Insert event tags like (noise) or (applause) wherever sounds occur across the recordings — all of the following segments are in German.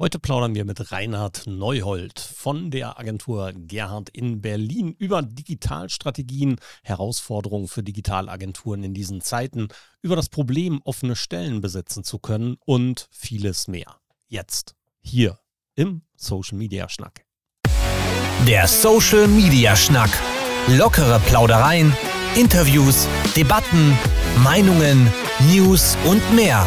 Heute plaudern wir mit Reinhard Neuhold von der Agentur Gerhard in Berlin über Digitalstrategien, Herausforderungen für Digitalagenturen in diesen Zeiten, über das Problem, offene Stellen besetzen zu können und vieles mehr. Jetzt, hier im Social Media Schnack. Der Social Media Schnack. Lockere Plaudereien, Interviews, Debatten, Meinungen, News und mehr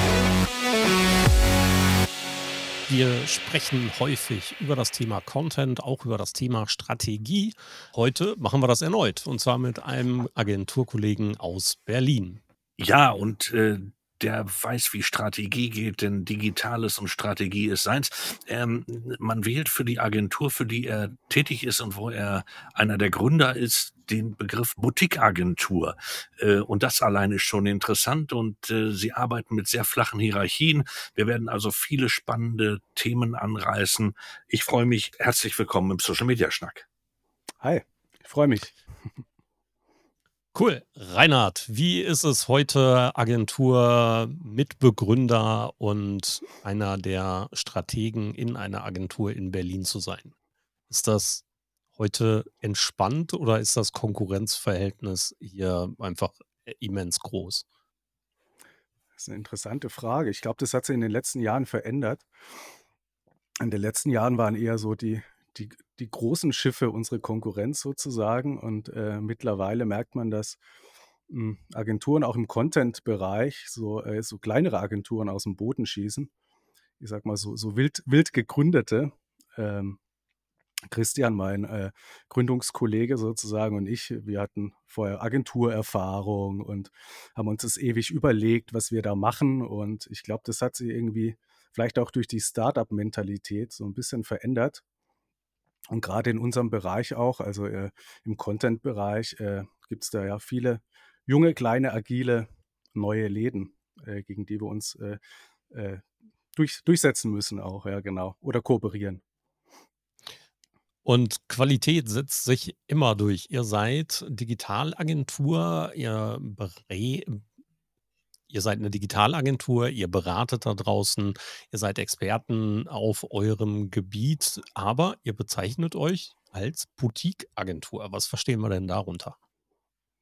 Wir sprechen häufig über das Thema Content, auch über das Thema Strategie. Heute machen wir das erneut und zwar mit einem Agenturkollegen aus Berlin. Ja, und äh, der weiß, wie Strategie geht, denn Digitales und Strategie ist seins. Ähm, man wählt für die Agentur, für die er tätig ist und wo er einer der Gründer ist, den Begriff Boutique-Agentur. Äh, und das allein ist schon interessant und äh, sie arbeiten mit sehr flachen Hierarchien. Wir werden also viele spannende Themen anreißen. Ich freue mich. Herzlich willkommen im Social Media Schnack. Hi, ich freue mich. (laughs) Cool. Reinhard, wie ist es heute, Agentur Mitbegründer und einer der Strategen in einer Agentur in Berlin zu sein? Ist das heute entspannt oder ist das Konkurrenzverhältnis hier einfach immens groß? Das ist eine interessante Frage. Ich glaube, das hat sich in den letzten Jahren verändert. In den letzten Jahren waren eher so die, die, die großen Schiffe unsere Konkurrenz sozusagen. Und äh, mittlerweile merkt man, dass mh, hm, Agenturen auch im Content-Bereich, so, äh, so kleinere Agenturen aus dem Boden schießen. Ich sag mal so, so wild, wild gegründete. Ähm, Christian, mein äh, Gründungskollege sozusagen und ich, wir hatten vorher Agenturerfahrung und haben uns das ewig überlegt, was wir da machen. Und ich glaube, das hat sich irgendwie vielleicht auch durch die Startup-Mentalität so ein bisschen verändert. Und gerade in unserem Bereich auch, also äh, im Content-Bereich, äh, gibt es da ja viele junge, kleine, agile, neue Läden, äh, gegen die wir uns äh, äh, durch, durchsetzen müssen auch, ja, genau. Oder kooperieren. Und Qualität setzt sich immer durch. Ihr seid Digitalagentur, ihr Ihr seid eine Digitalagentur, ihr beratet da draußen, ihr seid Experten auf eurem Gebiet, aber ihr bezeichnet euch als Boutique-Agentur. Was verstehen wir denn darunter?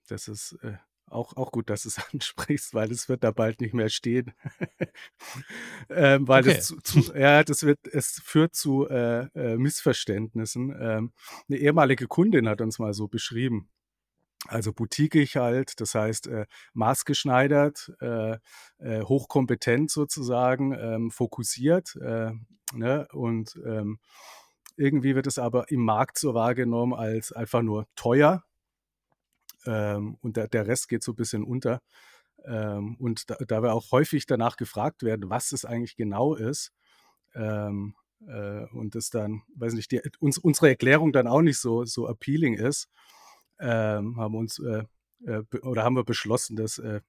Das ist äh, auch, auch gut, dass du es (laughs) ansprichst, weil es wird da bald nicht mehr stehen. (laughs) ähm, weil okay. das zu, zu, ja, das wird, es führt zu äh, äh, Missverständnissen. Ähm, eine ehemalige Kundin hat uns mal so beschrieben. Also boutiquig halt, das heißt äh, maßgeschneidert, äh, äh, hochkompetent sozusagen, ähm, fokussiert. Äh, ne? Und ähm, irgendwie wird es aber im Markt so wahrgenommen als einfach nur teuer. Ähm, und der, der, Rest geht so ein bisschen unter. Ähm, und da, da, wir auch häufig danach gefragt werden, was es eigentlich genau ist, ähm, äh, und das dann, weiß nicht, die, uns, unsere Erklärung dann auch nicht so, so appealing ist, ähm, haben uns äh, äh, oder haben wir beschlossen, das äh,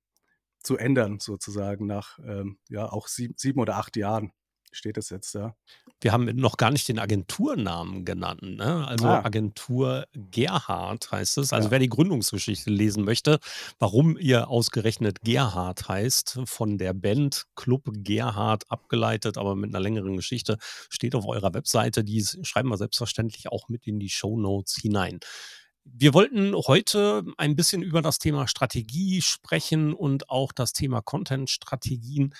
zu ändern, sozusagen, nach ähm, ja auch sieben, sieben, oder acht Jahren steht das jetzt da. Wir haben noch gar nicht den Agenturnamen genannt. Ne? Also ah. Agentur Gerhard heißt es. Also ja. wer die Gründungsgeschichte lesen möchte, warum ihr ausgerechnet Gerhard heißt, von der Band Club Gerhard abgeleitet, aber mit einer längeren Geschichte, steht auf eurer Webseite. Die schreiben wir selbstverständlich auch mit in die Show Notes hinein. Wir wollten heute ein bisschen über das Thema Strategie sprechen und auch das Thema Content-Strategien.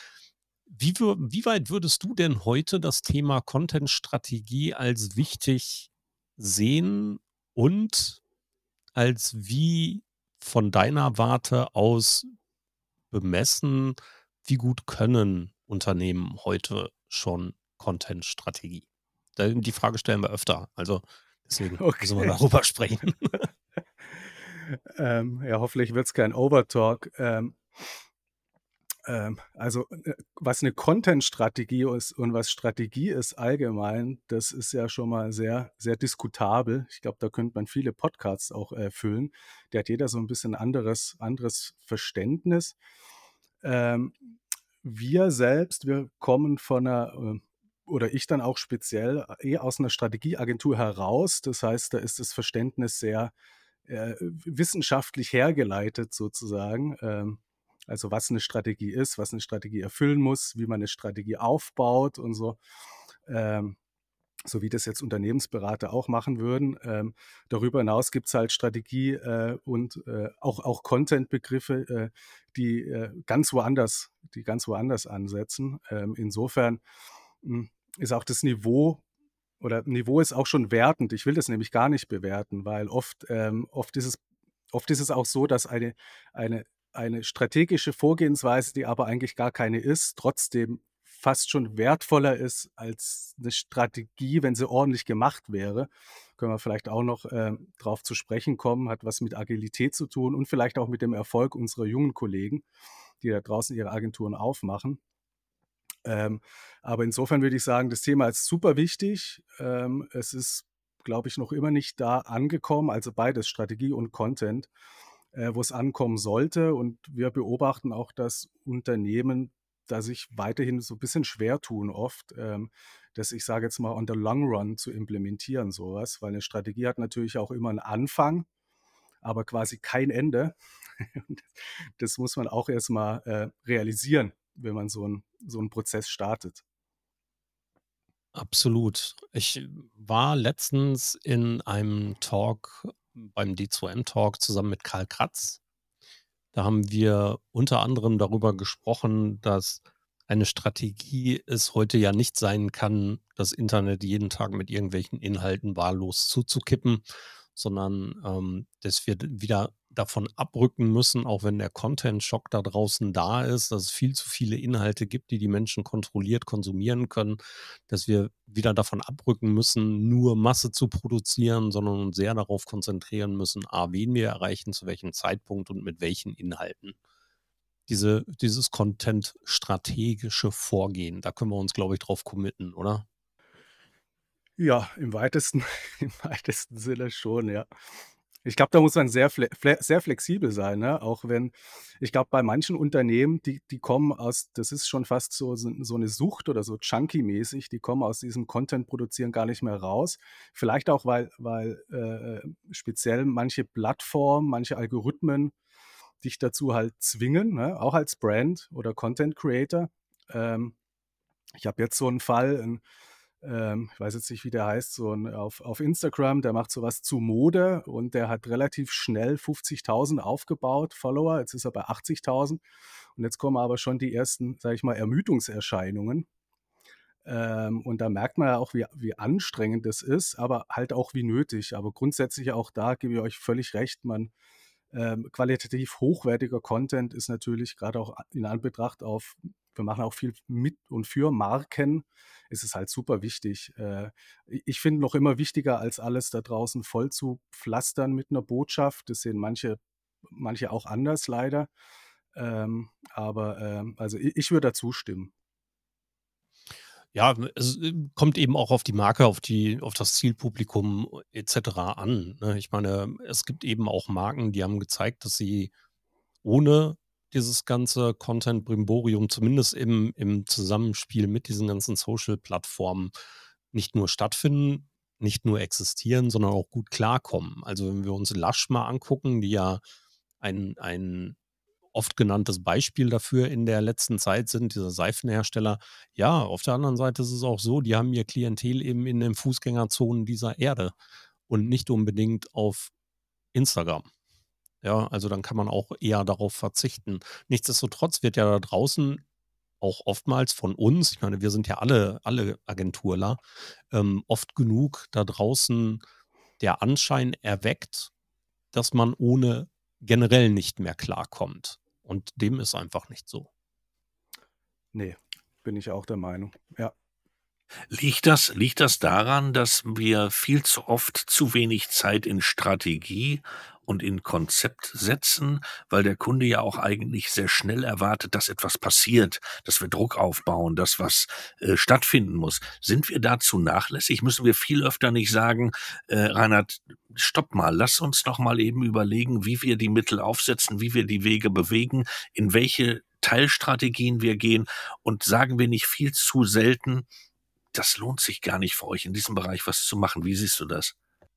Wie, wie, weit würdest du denn heute das Thema Content-Strategie als wichtig sehen und als wie von deiner Warte aus bemessen, wie gut können Unternehmen heute schon Content-Strategie? Die Frage stellen wir öfter. Also Deswegen (laughs) okay. müssen wir darüber (laughs) sprechen. (laughs) ähm, ja, hoffentlich wird es kein Overtalk. Ähm, also, äh, was eine Content-Strategie ist und was Strategie ist allgemein, das ist ja schon mal sehr, sehr diskutabel. Ich glaube, da könnte man viele Podcasts auch erfüllen. Der hat jeder so ein bisschen anderes, anderes Verständnis. Ähm, wir selbst, wir kommen von einer, äh, oder ich dann auch speziell, eh aus einer Strategieagentur heraus. Das heißt, da ist das Verständnis sehr äh, wissenschaftlich hergeleitet sozusagen. Also was eine Strategie ist, was eine Strategie erfüllen muss, wie man eine Strategie aufbaut und so. Ähm, so wie das jetzt Unternehmensberater auch machen würden. Ähm, darüber hinaus gibt es halt Strategie äh, und äh, auch, auch Content-Begriffe, äh, die äh, ganz woanders, die ganz woanders ansetzen. Ähm, insofern mh, hm, ist auch das Niveau oder Niveau ist auch schon wertend. Ich will das nämlich gar nicht bewerten, weil oft, ähm, oft, ist, es, oft ist es auch so, dass eine, eine, eine strategische Vorgehensweise, die aber eigentlich gar keine ist, trotzdem fast schon wertvoller ist als eine Strategie, wenn sie ordentlich gemacht wäre. Können wir vielleicht auch noch äh, drauf zu sprechen kommen, hat was mit Agilität zu tun und vielleicht auch mit dem Erfolg unserer jungen Kollegen, die da draußen ihre Agenturen aufmachen. Ähm, aber insofern würde ich sagen, das Thema ist super wichtig. Ähm, es ist, glaube ich, noch immer nicht da angekommen, also beides Strategie und Content, äh, wo es ankommen sollte. Und wir beobachten auch, dass Unternehmen da sich weiterhin so ein bisschen schwer tun oft, ähm, das, ich sage jetzt mal, on the long run zu implementieren, sowas, weil eine Strategie hat natürlich auch immer einen Anfang, aber quasi kein Ende. (laughs) das muss man auch erstmal äh, realisieren, wenn man so, ein, so einen Prozess startet. Absolut. Ich war letztens in einem Talk beim D2M-Talk zusammen mit Karl Kratz. Da haben wir unter anderem darüber gesprochen, dass eine Strategie es heute ja nicht sein kann, das Internet jeden Tag mit irgendwelchen Inhalten wahllos zuzukippen, sondern ähm, dass wir wieder davon abrücken müssen, auch wenn der Content-Schock da draußen da ist, dass es viel zu viele Inhalte gibt, die die Menschen kontrolliert konsumieren können, dass wir wieder davon abrücken müssen, nur Masse zu produzieren, sondern uns sehr darauf konzentrieren müssen, a, wen wir erreichen, zu welchem Zeitpunkt und mit welchen Inhalten. Diese, dieses Content-strategische Vorgehen, da können wir uns, glaube ich, drauf committen, oder? Ja, im weitesten, (laughs) im weitesten Sinne schon, ja. Ich glaube, da muss man sehr, fle sehr flexibel sein, ne? Auch wenn, ich glaube, bei manchen Unternehmen, die, die kommen aus, das ist schon fast so, so eine Sucht oder so chunky-mäßig, die kommen aus diesem Content-Produzieren gar nicht mehr raus. Vielleicht auch, weil, weil äh, speziell manche Plattformen, manche Algorithmen dich dazu halt zwingen, ne? auch als Brand oder Content Creator. Ähm, ich habe jetzt so einen Fall, ein, ähm, ich weiß jetzt nicht, wie der heißt, so ein, auf, auf Instagram, der macht sowas zu Mode und der hat relativ schnell 50.000 aufgebaut, Follower, jetzt ist er bei 80.000 und jetzt kommen aber schon die ersten, sage ich mal, Ermüdungserscheinungen. Ähm, und da merkt man ja auch, wie, wie anstrengend das ist, aber halt auch wie nötig. Aber grundsätzlich auch da gebe ich euch völlig recht, man ähm, qualitativ hochwertiger Content ist natürlich gerade auch in Anbetracht auf, wir machen auch viel mit und für Marken, ist es halt super wichtig. Äh, ich finde noch immer wichtiger als alles da draußen voll zu pflastern mit einer Botschaft. Das sehen manche, manche auch anders leider. Ähm, aber ähm, also ich, würde dazu stimmen. Ja, es äh, kommt eben auch auf die Marke, auf die, auf das Zielpublikum etc. an. Ne? Ich meine, es gibt eben auch Marken, die haben gezeigt, dass sie ohne dieses ganze Content-Brimborium, zumindest im, im Zusammenspiel mit diesen ganzen Social-Plattformen, nicht nur stattfinden, nicht nur existieren, sondern auch gut klarkommen. Also wenn wir uns Lush mal angucken, die ja ein, ein oft genanntes Beispiel dafür in der letzten Zeit sind, diese Seifenhersteller. Ja, auf der anderen Seite ist es auch so, die haben ihr Klientel eben in den Fußgängerzonen dieser Erde und nicht unbedingt auf Instagram. Ja, also dann kann man auch eher darauf verzichten. Nichtsdestotrotz wird ja da draußen auch oftmals von uns, ich meine, wir sind ja alle, alle Agenturler, ähm, oft genug da draußen der Anschein erweckt, dass man ohne generell nicht mehr klarkommt. Und dem ist einfach nicht so. Nee, bin ich auch der Meinung. Ja. Liegt das, liegt das daran, dass wir viel zu oft zu wenig Zeit in Strategie und in Konzept setzen, weil der Kunde ja auch eigentlich sehr schnell erwartet, dass etwas passiert, dass wir Druck aufbauen, dass was äh, stattfinden muss. Sind wir dazu nachlässig? Müssen wir viel öfter nicht sagen, äh, Reinhard, stopp mal, lass uns noch mal eben überlegen, wie wir die Mittel aufsetzen, wie wir die Wege bewegen, in welche Teilstrategien wir gehen und sagen wir nicht viel zu selten, das lohnt sich gar nicht für euch in diesem Bereich was zu machen. Wie siehst du das?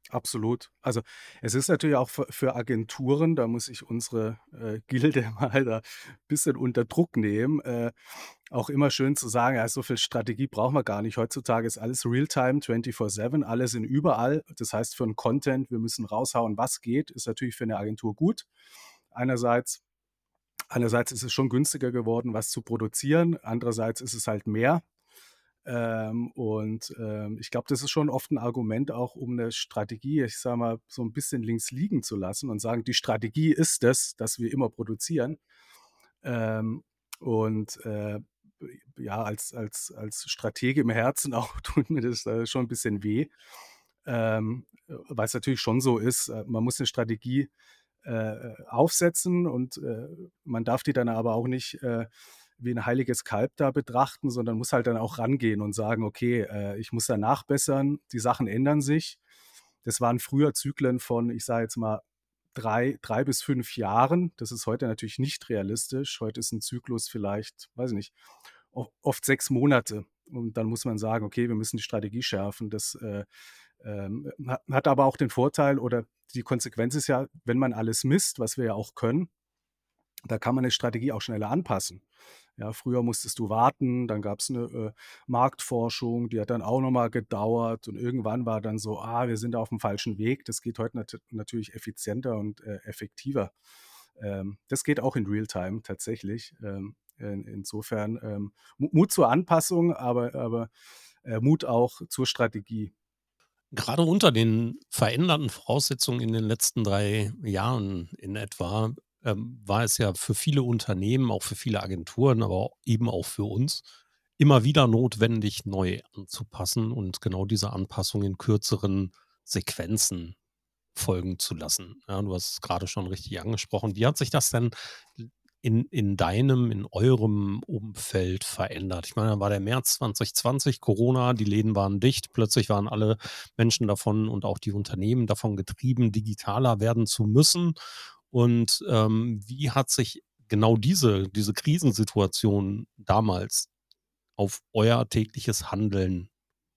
Absolut. Also es ist natürlich auch für, Agenturen, da muss ich unsere äh, Gilde (laughs) mal da ein bisschen unter Druck nehmen, äh, auch immer schön zu sagen, ja, so viel Strategie brauchen wir gar nicht. Heutzutage ist alles Realtime, 24-7, alle sind überall. Das heißt, für einen Content, wir müssen raushauen, was geht, ist natürlich für eine Agentur gut. Einerseits, einerseits ist es schon günstiger geworden, was zu produzieren. Andererseits ist es halt mehr. Ähm, und ähm, ich glaube, das ist schon oft ein Argument auch, um eine Strategie, ich sage mal, so ein bisschen links liegen zu lassen und sagen, die Strategie ist es, dass wir immer produzieren. Ähm, und äh, ja, als, als, als Stratege im Herzen (laughs) auch tut mir das äh, schon ein bisschen weh, ähm, weil es natürlich schon so ist, äh, man muss eine Strategie äh, aufsetzen und äh, man darf die dann aber auch nicht äh, wie ein heiliges Kalb da betrachten, sondern muss halt dann auch rangehen und sagen, okay, äh, ich muss da nachbessern, die Sachen ändern sich. Das waren früher Zyklen von, ich sage jetzt mal, drei, drei bis fünf Jahren. Das ist heute natürlich nicht realistisch. Heute ist ein Zyklus vielleicht, weiß ich nicht, oft sechs Monate. Und dann muss man sagen, okay, wir müssen die Strategie schärfen. Das äh, ähm, hat aber auch den Vorteil oder die Konsequenz ist ja, wenn man alles misst, was wir ja auch können, da kann man eine Strategie auch schneller anpassen. Ja, früher musstest du warten, dann gab es eine äh, Marktforschung, die hat dann auch nochmal gedauert und irgendwann war dann so, ah, wir sind auf dem falschen Weg. Das geht heute nat natürlich effizienter und äh, effektiver. Ähm, das geht auch in Realtime tatsächlich. Ähm, in, insofern ähm, Mut zur Anpassung, aber, aber äh, Mut auch zur Strategie. Gerade unter den veränderten Voraussetzungen in den letzten drei Jahren in etwa ähm, war es ja für viele Unternehmen, auch für viele Agenturen, aber eben auch für uns, immer wieder notwendig, neu anzupassen und genau diese Anpassung in kürzeren Sequenzen folgen zu lassen. Ja, du hast es gerade schon richtig angesprochen. Wie hat sich das denn in, in deinem, in eurem Umfeld verändert? Ich meine, da war der März 2020, Corona, die Läden waren dicht, plötzlich waren alle Menschen davon und auch die Unternehmen davon getrieben, digitaler werden zu müssen. Und ähm, wie hat sich genau diese, diese Krisensituation damals auf euer tägliches Handeln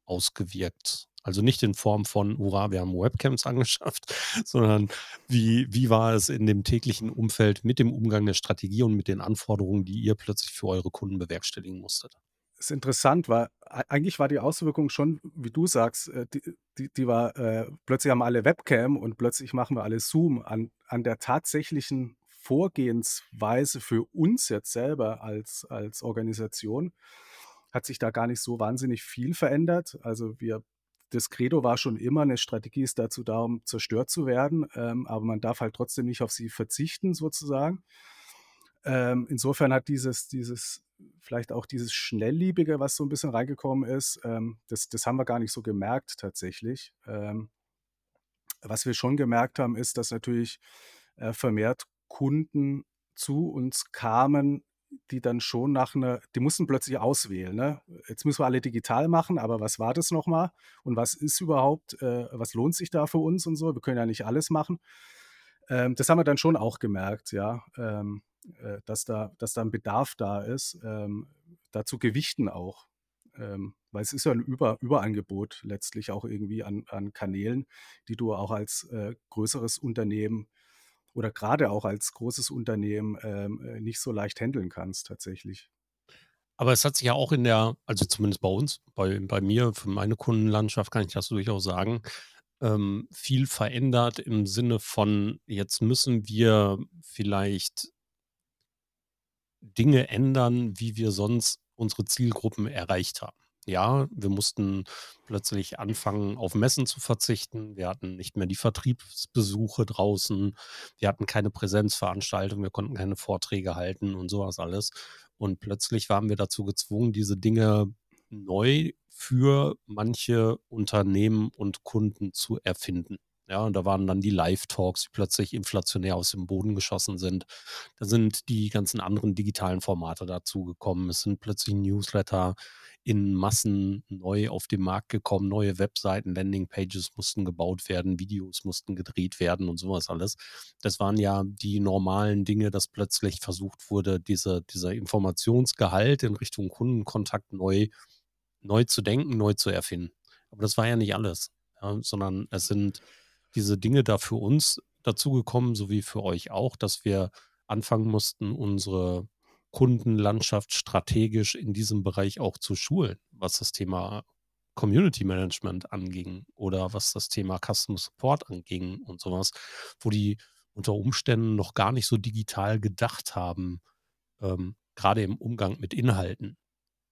ausgewirkt? Also nicht in Form von, hurra, wir haben Webcams angeschafft, (laughs) sondern wie, wie war es in dem täglichen Umfeld mit dem Umgang der Strategie und mit den Anforderungen, die ihr plötzlich für eure Kunden bewerkstelligen musstet? Ist interessant, weil eigentlich war die Auswirkung schon, wie du sagst, äh, die, die, die war, äh, plötzlich haben alle Webcam und plötzlich machen wir alle Zoom. An, an der tatsächlichen Vorgehensweise für uns jetzt selber als, als Organisation hat sich da gar nicht so wahnsinnig viel verändert. Also wir, das Credo war schon immer, eine Strategie ist dazu da, um zerstört zu werden, ähm, aber man darf halt trotzdem nicht auf sie verzichten sozusagen. Ähm, insofern hat dieses, dieses vielleicht auch dieses Schnellliebige, was so ein bisschen reingekommen ist, ähm, das, das haben wir gar nicht so gemerkt tatsächlich. Ähm, was wir schon gemerkt haben, ist, dass natürlich äh, vermehrt Kunden zu uns kamen, die dann schon nach einer, die mussten plötzlich auswählen. Ne? Jetzt müssen wir alle digital machen, aber was war das nochmal? Und was ist überhaupt, äh, was lohnt sich da für uns und so? Wir können ja nicht alles machen. Ähm, das haben wir dann schon auch gemerkt, ja. Ähm, äh, dass, da, dass da ein Bedarf da ist, ähm, dazu gewichten auch. Ähm, weil es ist ja ein Über Überangebot letztlich auch irgendwie an, an Kanälen, die du auch als äh, größeres Unternehmen oder gerade auch als großes Unternehmen ähm, äh, nicht so leicht handeln kannst tatsächlich. Aber es hat sich ja auch in der, also zumindest bei uns, bei, bei mir, für meine Kundenlandschaft kann ich das durchaus sagen, ähm, viel verändert im Sinne von, jetzt müssen wir vielleicht Dinge ändern, wie wir sonst unsere Zielgruppen erreicht haben. Ja, wir mussten plötzlich anfangen, auf Messen zu verzichten. Wir hatten nicht mehr die Vertriebsbesuche draußen. Wir hatten keine Präsenzveranstaltungen. Wir konnten keine Vorträge halten und sowas alles. Und plötzlich waren wir dazu gezwungen, diese Dinge neu für manche Unternehmen und Kunden zu erfinden. Ja, und da waren dann die Live-Talks, die plötzlich inflationär aus dem Boden geschossen sind. Da sind die ganzen anderen digitalen Formate dazugekommen. Es sind plötzlich Newsletter in Massen neu auf den Markt gekommen. Neue Webseiten, Landingpages mussten gebaut werden, Videos mussten gedreht werden und sowas alles. Das waren ja die normalen Dinge, dass plötzlich versucht wurde, diese, dieser Informationsgehalt in Richtung Kundenkontakt neu, neu zu denken, neu zu erfinden. Aber das war ja nicht alles, ja, sondern es sind diese Dinge da für uns dazugekommen, so wie für euch auch, dass wir anfangen mussten, unsere Kundenlandschaft strategisch in diesem Bereich auch zu schulen, was das Thema Community Management anging oder was das Thema Customer Support anging und sowas, wo die unter Umständen noch gar nicht so digital gedacht haben, ähm, gerade im Umgang mit Inhalten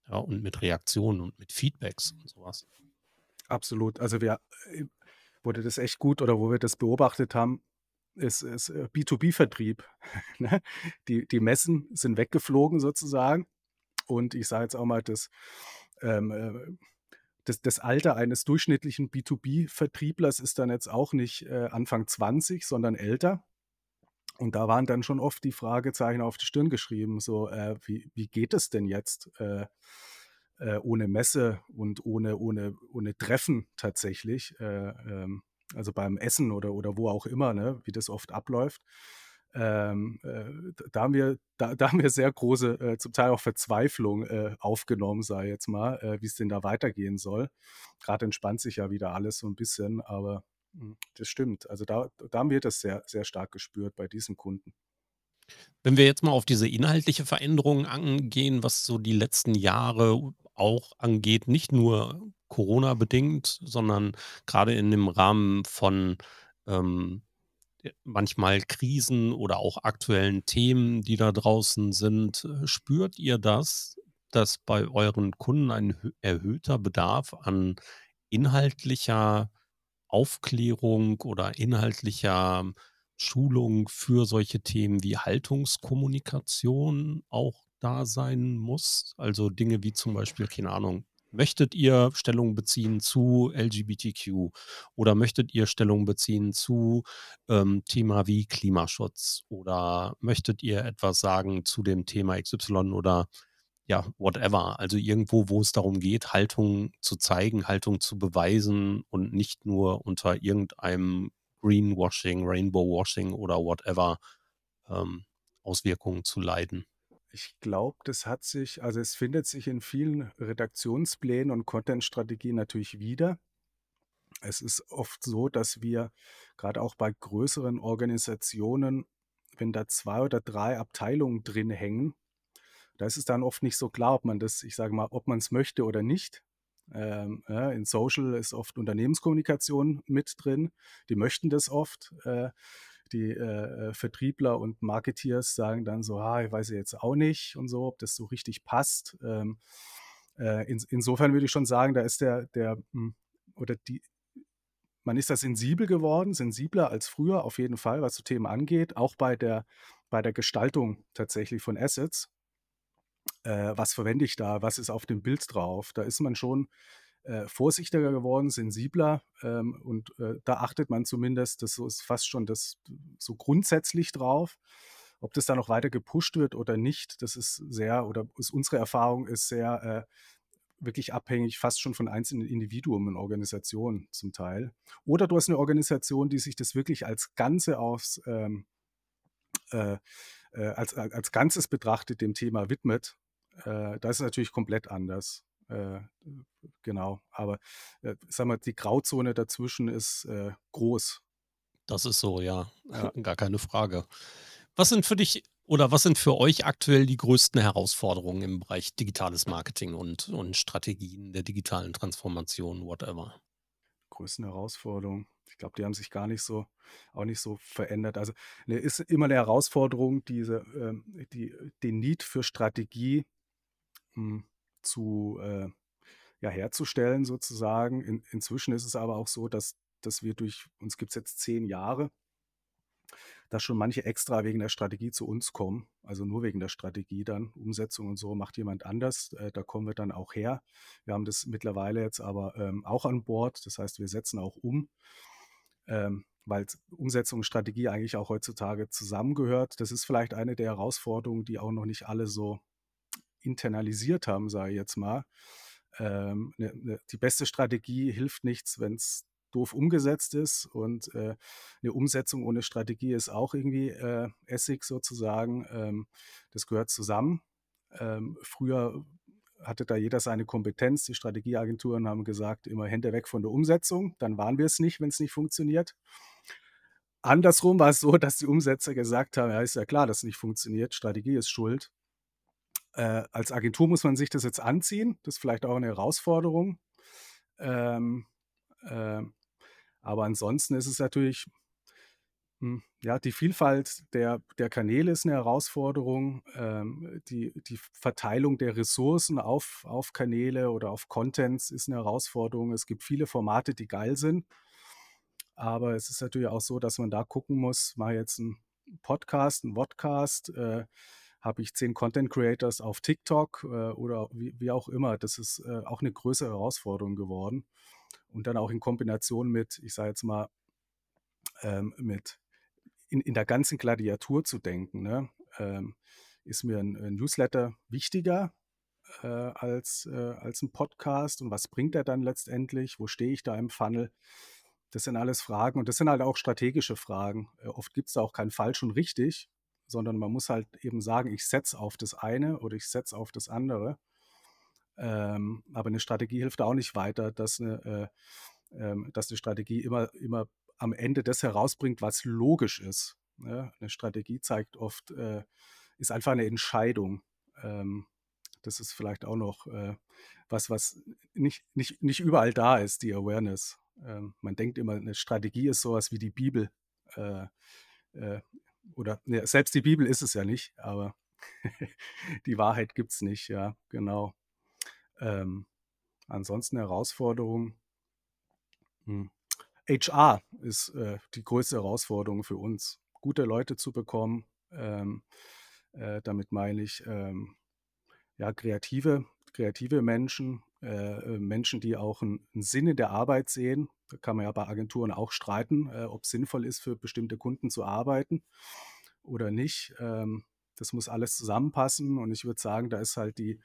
ja, und mit Reaktionen und mit Feedbacks und sowas. Absolut. Also wir, äh, wurde das echt gut oder wo wir das beobachtet haben, ist, ist äh, B2B-Vertrieb. (laughs) Ne? die, die Messen sind weggeflogen sozusagen. Und ich sage jetzt auch mal, das, ähm, äh, das, das Alter eines durchschnittlichen B2B-Vertrieblers ist dann jetzt auch nicht äh, Anfang 20, sondern älter. Und da waren dann schon oft die Fragezeichen auf die Stirn geschrieben, so, äh, wie, wie geht es denn jetzt? Äh, äh, ohne Messe und ohne, ohne, ohne Treffen tatsächlich, äh, ähm, also beim Essen oder, oder wo auch immer, ne, wie das oft abläuft. Ähm, äh, da, haben wir, da, (laughs) da, haben wir sehr große, äh, zum Teil auch Verzweiflung äh, aufgenommen, sei jetzt mal, äh, wie es denn da weitergehen soll. Gerade entspannt sich ja wieder alles so ein bisschen, aber mh, hm, das stimmt. Also da, da haben wir das sehr, sehr stark gespürt bei diesen Kunden. Wenn wir jetzt mal auf diese inhaltliche Veränderung angehen, was so die letzten Jahre auch angeht, nicht nur Corona-bedingt, sondern gerade in dem Rahmen von ähm, manchmal Krisen oder auch aktuellen Themen, die da draußen sind, äh, spürt ihr das, dass bei euren Kunden ein erhöhter Bedarf an inhaltlicher Aufklärung oder inhaltlicher Schulung für solche Themen wie Haltungskommunikation auch da sein muss? Also Dinge wie zum Beispiel, keine Ahnung, möchtet ihr Stellung beziehen zu LGBTQ oder möchtet ihr Stellung beziehen zu ähm, Thema wie Klimaschutz oder möchtet ihr etwas sagen zu dem Thema XY oder ja, whatever. Also irgendwo, wo es darum geht, Haltung zu zeigen, Haltung zu beweisen und nicht nur unter irgendeinem Greenwashing, Rainbowwashing oder whatever ähm, Auswirkungen zu leiden. Ich glaube, das hat sich, also es findet sich in vielen Redaktionsplänen und Content-Strategien natürlich wieder. Es ist oft so, dass wir gerade auch bei größeren Organisationen, wenn da zwei oder drei Abteilungen drin hängen, da ist es dann oft nicht so klar, ob man das, ich sage mal, ob man es möchte oder nicht. Ähm, ja, in Social ist oft Unternehmenskommunikation mit drin. Die möchten das oft. Äh, die äh, äh, Vertriebler und Marketeers sagen dann so, ah, ich weiß jetzt auch nicht und so, ob das so richtig passt. Ähm, äh, in, insofern würde ich schon sagen, da ist der, der hm, oder die, man ist da sensibel geworden, sensibler als früher auf jeden Fall, was so Themen angeht, auch bei der, bei der Gestaltung tatsächlich von Assets äh, was verwende ich da, was ist auf dem Bild drauf. Da ist man schon äh, vorsichtiger geworden, sensibler ähm, und äh, da achtet man zumindest, das ist fast schon das so grundsätzlich drauf. Ob das da noch weiter gepusht wird oder nicht, das ist sehr, oder ist unsere Erfahrung ist sehr äh, wirklich abhängig, fast schon von einzelnen Individuen und Organisationen zum Teil. Oder du hast eine Organisation, die sich das wirklich als Ganze aus ähm, äh, äh, als, als Ganzes betrachtet dem Thema widmet äh, da ist es natürlich komplett anders. Äh, genau, aber äh, sag mal, die Grauzone dazwischen ist äh, groß. Das ist so, ja. ja. (laughs) Gar keine Frage. Was sind für dich oder was sind für euch aktuell die größten Herausforderungen im Bereich digitales Marketing und, und Strategien der digitalen Transformation, whatever? Größten Herausforderungen. Ich glaube, die haben sich gar nicht so, auch nicht so verändert. Also ne, ist immer eine Herausforderung, diese, ähm, die, den Need für Strategie hm, zu äh, ja, herzustellen sozusagen. In, inzwischen ist es aber auch so, dass, dass wir durch, uns gibt es jetzt zehn Jahre, dass schon manche extra wegen der Strategie zu uns kommen. Also nur wegen der Strategie dann. Umsetzung und so macht jemand anders. Äh, da kommen wir dann auch her. Wir haben das mittlerweile jetzt aber ähm, auch an Bord. Das heißt, wir setzen auch um. ähm, weil Umsetzung und Strategie eigentlich auch heutzutage zusammengehört. Das ist vielleicht eine der Herausforderungen, die auch noch nicht alle so internalisiert haben, sage ich jetzt mal. Ähm, ne, ne, die beste Strategie hilft nichts, wenn es doof umgesetzt ist und äh, eine Umsetzung ohne Strategie ist auch irgendwie äh, Essig sozusagen. Ähm, das gehört zusammen. Ähm, früher hatte da jeder seine Kompetenz. Die Strategieagenturen haben gesagt, immer Hände weg von der Umsetzung. Dann waren wir es nicht, wenn es nicht funktioniert. Andersrum war es so, dass die Umsetzer gesagt haben, ja, ist ja klar, dass es nicht funktioniert. Strategie ist schuld. Äh, als Agentur muss man sich das jetzt anziehen. Das ist vielleicht auch eine Herausforderung. Ähm, äh, aber ansonsten ist es natürlich, hm, ja, die Vielfalt der, der Kanäle ist eine Herausforderung. Ähm, die, die Verteilung der Ressourcen auf, auf Kanäle oder auf Contents ist eine Herausforderung. Es gibt viele Formate, die geil sind. Aber es ist natürlich auch so, dass man da gucken muss, mal jetzt ein Podcast, ein Vodcast, äh, habe ich zehn Content Creators auf TikTok äh, oder wie, wie, auch immer. Das ist äh, auch eine größere Herausforderung geworden. Und dann auch in Kombination mit, ich sage jetzt mal, ähm, mit in, in der ganzen Gladiatur zu denken. Ne? Ähm, ist mir ein, ein Newsletter wichtiger äh, als, äh, als ein Podcast und was bringt er dann letztendlich? Wo stehe ich da im Funnel? Das sind alles Fragen und das sind halt auch strategische Fragen. Äh, oft gibt es da auch kein falsch und richtig, sondern man muss halt eben sagen, ich setze auf das eine oder ich setze auf das andere. Ähm, aber eine Strategie hilft auch nicht weiter, dass eine, äh, ähm, dass eine Strategie immer, immer am Ende das herausbringt, was logisch ist. Ne? Eine Strategie zeigt oft, äh, ist einfach eine Entscheidung. Ähm, das ist vielleicht auch noch äh, was, was nicht, nicht, nicht überall da ist, die Awareness. Ähm, man denkt immer, eine Strategie ist sowas wie die Bibel. Äh, äh oder ne, selbst die Bibel ist es ja nicht, aber (laughs) die Wahrheit gibt es nicht, ja, genau. Ähm, ansonsten Herausforderungen. Hm. HR ist äh, die größte Herausforderung für uns, gute Leute zu bekommen. Ähm, äh, damit meine ich ähm, ja, kreative, kreative Menschen, äh, äh Menschen, die auch einen, einen, Sinn in der Arbeit sehen. Da kann man ja bei Agenturen auch streiten, äh, ob es sinnvoll ist, für bestimmte Kunden zu arbeiten oder nicht. Ähm, das muss alles zusammenpassen und ich würde sagen, da ist halt die,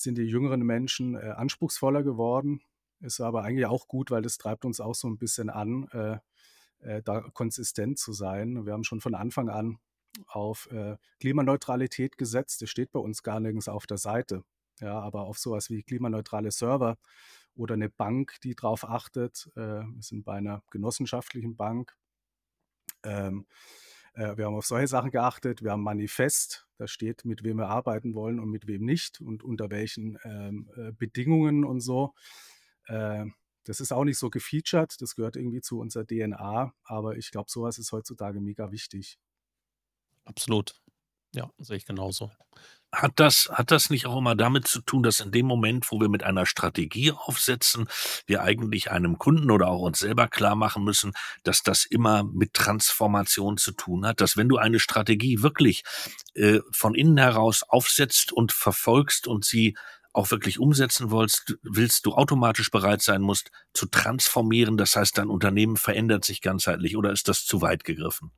sind die jüngeren Menschen äh, anspruchsvoller geworden. Ist aber eigentlich auch gut, weil das treibt uns auch so ein bisschen an, äh, äh, da konsistent zu sein. Wir haben schon von Anfang an auf äh, Klimaneutralität gesetzt. Das steht bei uns gar nirgends auf der Seite. Ja, aber auf sowas wie klimaneutrale Server oder eine Bank, die darauf achtet. Äh, wir sind bei einer genossenschaftlichen Bank. Ähm, äh, wir haben auf solche Sachen geachtet. Wir haben Manifest, da steht, mit wem wir arbeiten wollen und mit wem nicht und unter welchen ähm, äh, Bedingungen und so. Äh, das ist auch nicht so gefeatured, das gehört irgendwie zu unserer DNA, aber ich glaube, sowas ist heutzutage mega wichtig. Absolut. Ja, sehe ich genauso. Hat das, hat das nicht auch immer damit zu tun, dass in dem Moment, wo wir mit einer Strategie aufsetzen, wir eigentlich einem Kunden oder auch uns selber klar machen müssen, dass das immer mit Transformation zu tun hat, dass wenn du eine Strategie wirklich äh, von innen heraus aufsetzt und verfolgst und sie auch wirklich umsetzen willst, willst du automatisch bereit sein musst, zu transformieren. Das heißt, dein Unternehmen verändert sich ganzheitlich oder ist das zu weit gegriffen?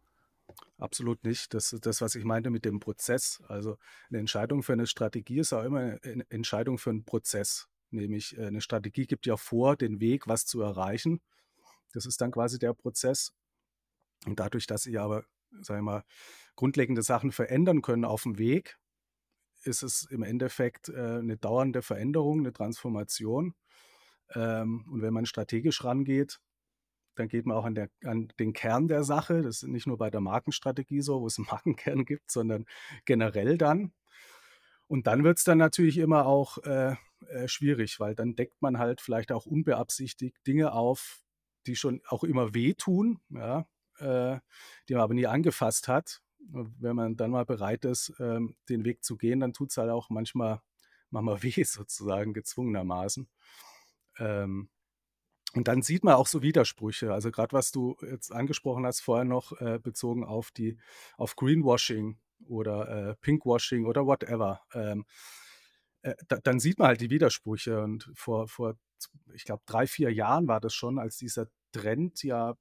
Absolut nicht. Das ist das, was ich meinte mit dem Prozess. Also eine Entscheidung für eine Strategie ist auch immer eine Entscheidung für einen Prozess. Nämlich äh, eine Strategie gibt ja vor, den Weg, was zu erreichen. Das ist dann quasi der Prozess. Und dadurch, dass sie aber, sagen wir mal, grundlegende Sachen verändern können auf dem Weg, ist es im Endeffekt äh, eine dauernde Veränderung, eine Transformation. Ähm, und wenn man strategisch rangeht, dann geht man auch an, der, an, den Kern der Sache. Das ist nicht nur bei der Markenstrategie so, wo es (laughs) einen Markenkern gibt, sondern generell dann. Und dann wird es dann natürlich immer auch äh, äh, schwierig, weil dann deckt man halt vielleicht auch unbeabsichtigt Dinge auf, die schon auch immer wehtun, ja, äh, die man aber nie angefasst hat. Wenn man dann mal bereit ist, ähm, den Weg zu gehen, dann tut es halt auch manchmal, manchmal (laughs) weh, sozusagen, gezwungenermaßen. Ähm, und dann sieht man auch so Widersprüche. Also gerade was du jetzt angesprochen hast vorher noch äh, bezogen auf die auf Greenwashing oder äh, Pinkwashing oder whatever. Ähm, äh, da, dann sieht man halt die Widersprüche. Und vor, vor ich glaube, drei, vier Jahren war das schon, als dieser Trend ja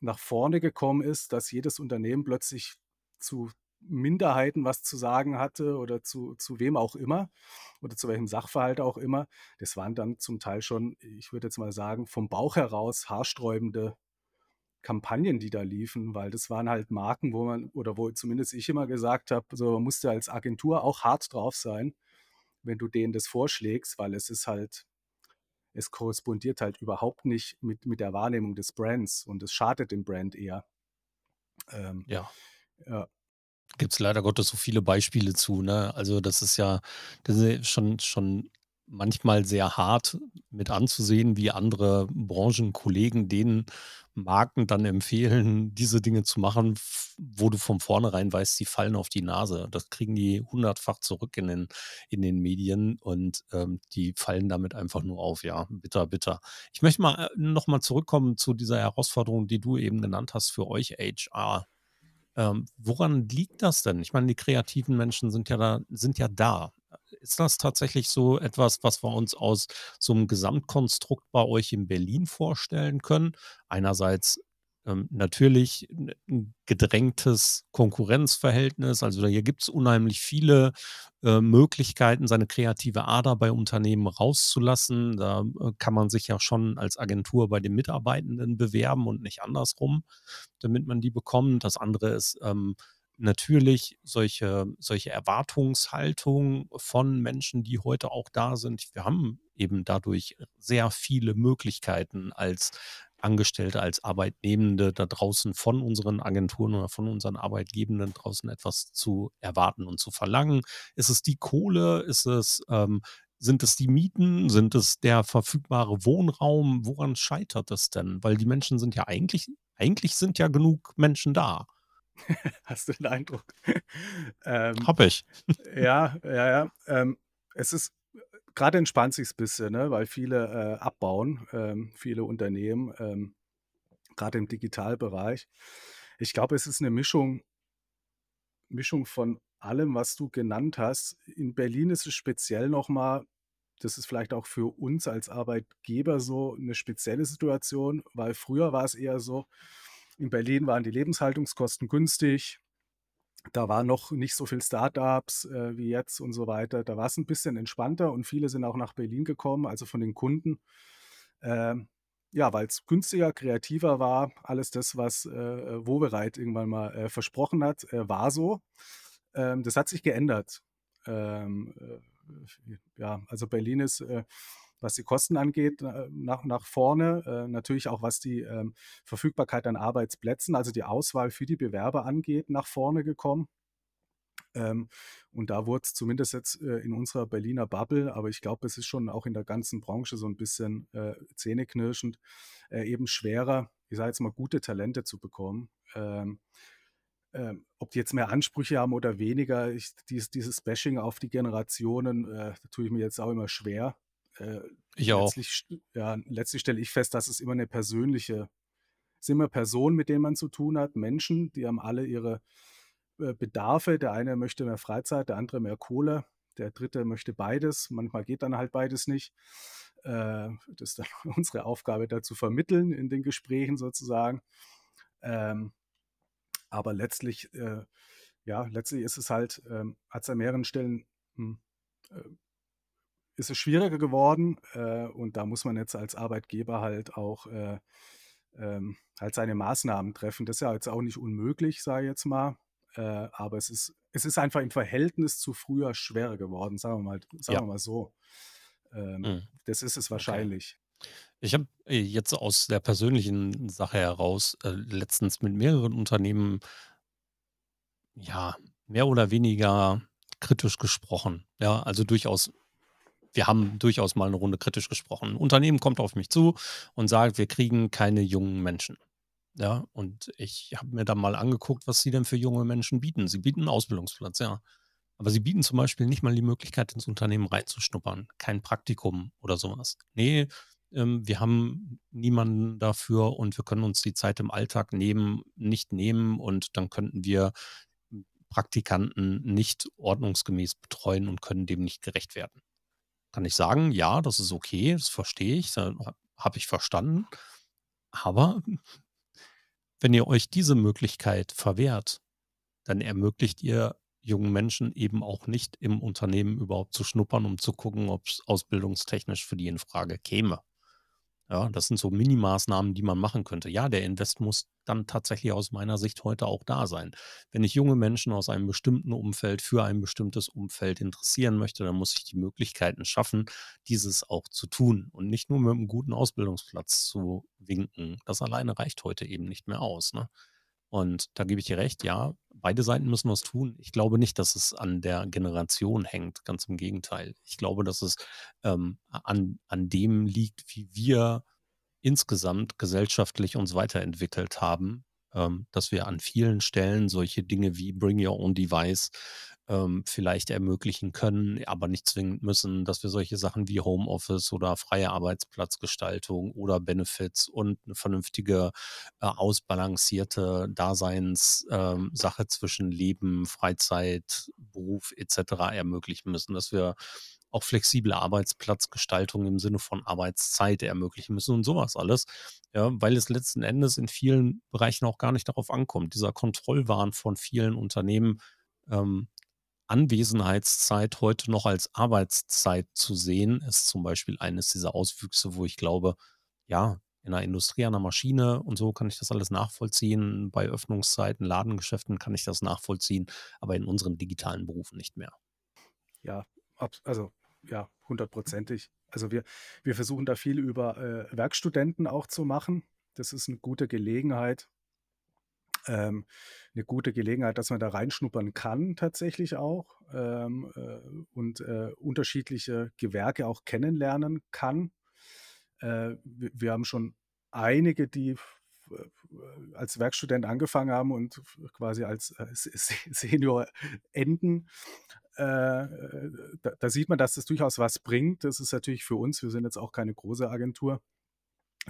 nach vorne gekommen ist, dass jedes Unternehmen plötzlich zu Minderheiten was zu sagen hatte oder zu, zu wem auch immer oder zu welchem Sachverhalt auch immer. Das waren dann zum Teil schon, ich würde jetzt mal sagen, vom Bauch heraus haarsträubende Kampagnen, die da liefen, weil das waren halt Marken, wo man, oder wo zumindest ich immer gesagt habe, so man musste als Agentur auch hart drauf sein, wenn du denen das vorschlägst, weil es ist halt, es korrespondiert halt überhaupt nicht mit, mit der Wahrnehmung des Brands und es schadet dem Brand eher. Ähm, ja. ja. Gibt es leider Gottes so viele Beispiele zu, ne? Also das ist ja, das ist schon, schon manchmal sehr hart mit anzusehen, wie andere Branchenkollegen denen Marken dann empfehlen, diese Dinge zu machen, wo du von vornherein weißt, sie fallen auf die Nase. Das kriegen die hundertfach zurück in den, in den Medien und ähm, die fallen damit einfach nur auf. Ja, bitter, bitter. Ich möchte mal äh, nochmal zurückkommen zu dieser Herausforderung, die du eben genannt hast für euch HR. Ähm, woran liegt das denn? Ich meine, die kreativen Menschen sind ja da, sind ja da. Ist das tatsächlich so etwas, was wir uns aus so einem Gesamtkonstrukt bei euch in Berlin vorstellen können? Einerseits ähm, natürlich ein gedrängtes Konkurrenzverhältnis. Also hier gibt es unheimlich viele äh, Möglichkeiten, seine kreative Ader bei Unternehmen rauszulassen. Da äh, kann man sich ja schon als Agentur bei den Mitarbeitenden bewerben und nicht andersrum, damit man die bekommt. Das andere ist ähm, natürlich solche, solche Erwartungshaltung von Menschen, die heute auch da sind. Wir haben eben dadurch sehr viele Möglichkeiten als Angestellte, als Arbeitnehmende da draußen von unseren Agenturen oder von unseren Arbeitgebenden draußen etwas zu erwarten und zu verlangen. Ist es die Kohle? Ist es, ähm, sind es die Mieten? Sind es der verfügbare Wohnraum? Woran scheitert es denn? Weil die Menschen sind ja eigentlich, eigentlich sind ja genug Menschen da. (laughs) Hast du den Eindruck? (laughs) ähm, Hab ich. ja, ja, ja. Ähm, es ist gerade entspannt sich ein bisschen, ne, weil viele äh, abbauen, ähm, viele Unternehmen, ähm, gerade im Digitalbereich. Ich glaube, es ist eine Mischung, Mischung von allem, was du genannt hast. In Berlin ist es speziell nochmal, das ist vielleicht auch für uns als Arbeitgeber so eine spezielle Situation, weil früher war es eher so, in Berlin waren die Lebenshaltungskosten günstig, da waren noch nicht so viele Startups äh, wie jetzt und so weiter. Da war es ein bisschen entspannter und viele sind auch nach Berlin gekommen, also von den Kunden. Ähm, ja, weil es günstiger, kreativer war. Alles das, was äh, Wobereit irgendwann mal äh, versprochen hat, äh, war so. Ähm, das hat sich geändert. Ähm, äh, ja, also Berlin ist äh, was die Kosten angeht, äh, nach, nach vorne. Äh, natürlich auch was die ähm, Verfügbarkeit an Arbeitsplätzen, also die Auswahl für die Bewerber angeht, nach vorne gekommen. Ähm, und da wurde es zumindest jetzt äh, in unserer Berliner Bubble, aber ich glaube, es ist schon auch in der ganzen Branche so ein bisschen äh, zähneknirschend, äh, eben schwerer, ich sage jetzt mal, gute Talente zu bekommen. Ähm, ähm, ob die jetzt mehr Ansprüche haben oder weniger, ich, dies, dieses Bashing auf die Generationen, äh, tue ich mir jetzt auch immer schwer. Äh, ich auch. Letztlich, ja, letztlich stelle ich fest, dass es immer eine persönliche, es sind immer Personen, mit denen man zu tun hat, Menschen, die haben alle ihre äh, Bedarfe. Der eine möchte mehr Freizeit, der andere mehr Kohle, der dritte möchte beides. Manchmal geht dann halt beides nicht. Äh, das ist dann (laughs) unsere Aufgabe, da zu vermitteln in den Gesprächen sozusagen. Ähm, aber letztlich, äh, ja, letztlich ist es halt, ähm, hat es an mehreren Stellen hm, äh, ist es schwieriger geworden äh, und da muss man jetzt als Arbeitgeber halt auch äh, ähm, halt seine Maßnahmen treffen. Das ist ja jetzt auch nicht unmöglich, sage ich jetzt mal. Äh, aber es ist, es ist einfach im Verhältnis zu früher schwerer geworden, sagen wir mal, sagen ja. wir mal so. Ähm, mhm. Das ist es wahrscheinlich. Okay. Ich habe äh, jetzt aus der persönlichen Sache heraus äh, letztens mit mehreren Unternehmen ja mehr oder weniger kritisch gesprochen. Ja, also durchaus wir haben durchaus mal eine Runde kritisch gesprochen. Ein Unternehmen kommt auf mich zu und sagt, wir kriegen keine jungen Menschen. Ja, und ich habe mir dann mal angeguckt, was sie denn für junge Menschen bieten. Sie bieten einen Ausbildungsplatz, ja. Aber sie bieten zum Beispiel nicht mal die Möglichkeit, ins Unternehmen reinzuschnuppern. Kein Praktikum oder sowas. Nee, ähm, wir haben niemanden dafür und wir können uns die Zeit im Alltag nehmen, nicht nehmen und dann könnten wir Praktikanten nicht ordnungsgemäß betreuen und können dem nicht gerecht werden kann ich sagen, ja, das ist okay, das verstehe ich, habe ich verstanden. Aber (laughs) wenn ihr euch diese Möglichkeit verwehrt, dann ermöglicht ihr jungen Menschen eben auch nicht im Unternehmen überhaupt zu schnuppern, um zu gucken, ob es ausbildungstechnisch für die in Frage käme. Ja, das sind so Minimaßnahmen, die man machen könnte. Ja, der Invest muss dann tatsächlich aus meiner Sicht heute auch da sein. Wenn ich junge Menschen aus einem bestimmten Umfeld für ein bestimmtes Umfeld interessieren möchte, dann muss ich die Möglichkeiten schaffen, dieses auch zu tun und nicht nur mit einem guten Ausbildungsplatz zu winken. Das alleine reicht heute eben nicht mehr aus. Ne? Und da gebe ich dir recht, ja, beide Seiten müssen was tun. Ich glaube nicht, dass es an der Generation hängt, ganz im Gegenteil. Ich glaube, dass es ähm, an, an dem liegt, wie wir insgesamt gesellschaftlich uns weiterentwickelt haben, ähm, dass wir an vielen Stellen solche Dinge wie Bring Your Own Device ähm, vielleicht ermöglichen können, aber nicht zwingend müssen, dass wir solche Sachen wie Homeoffice oder freie Arbeitsplatzgestaltung oder Benefits und eine vernünftige, äh, ausbalancierte Daseinssache ähm, zwischen Leben, Freizeit, Beruf etc. ermöglichen müssen, dass wir auch flexible Arbeitsplatzgestaltung im Sinne von Arbeitszeit ermöglichen müssen und sowas alles. Ja, weil es letzten Endes in vielen Bereichen auch gar nicht darauf ankommt. Dieser Kontrollwahn von vielen Unternehmen ähm, Anwesenheitszeit heute noch als Arbeitszeit zu sehen, ist zum Beispiel eines dieser Auswüchse, wo ich glaube, ja, in der Industrie, an der Maschine und so kann ich das alles nachvollziehen. Bei Öffnungszeiten, Ladengeschäften kann ich das nachvollziehen, aber in unseren digitalen Berufen nicht mehr. Ja, also ja, hundertprozentig. Also wir, wir versuchen da viel über äh, Werkstudenten auch zu machen. Das ist eine gute Gelegenheit, ähm, eine gute Gelegenheit, dass man da reinschnuppern kann tatsächlich auch ähm, äh, und äh, unterschiedliche Gewerke auch kennenlernen kann. Äh, wir, wir, haben schon einige, die äh, als Werkstudent angefangen haben und quasi als äh, (laughs) Senior enden. Äh, da, da, sieht man, dass das durchaus was bringt. Das ist natürlich für uns, wir sind jetzt auch keine große Agentur,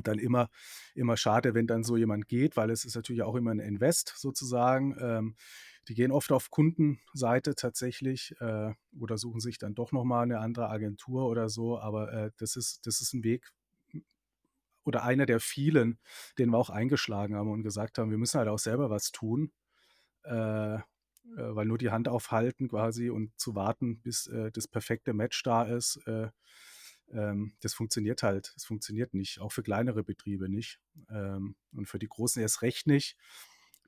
dann immer, immer schade, wenn dann so jemand geht, weil es ist natürlich auch immer ein Invest sozusagen. Ähm, die gehen oft auf Kundenseite tatsächlich äh, oder suchen sich dann doch nochmal eine andere Agentur oder so. Aber äh, das, ist, das ist ein Weg oder einer der vielen, den wir auch eingeschlagen haben und gesagt haben, wir müssen halt auch selber was tun. Äh, äh weil nur die Hand aufhalten quasi und zu warten, bis äh, das perfekte Match da ist, äh, ähm, das funktioniert halt, das funktioniert nicht, auch für kleinere Betriebe nicht ähm, und für die Großen erst recht nicht.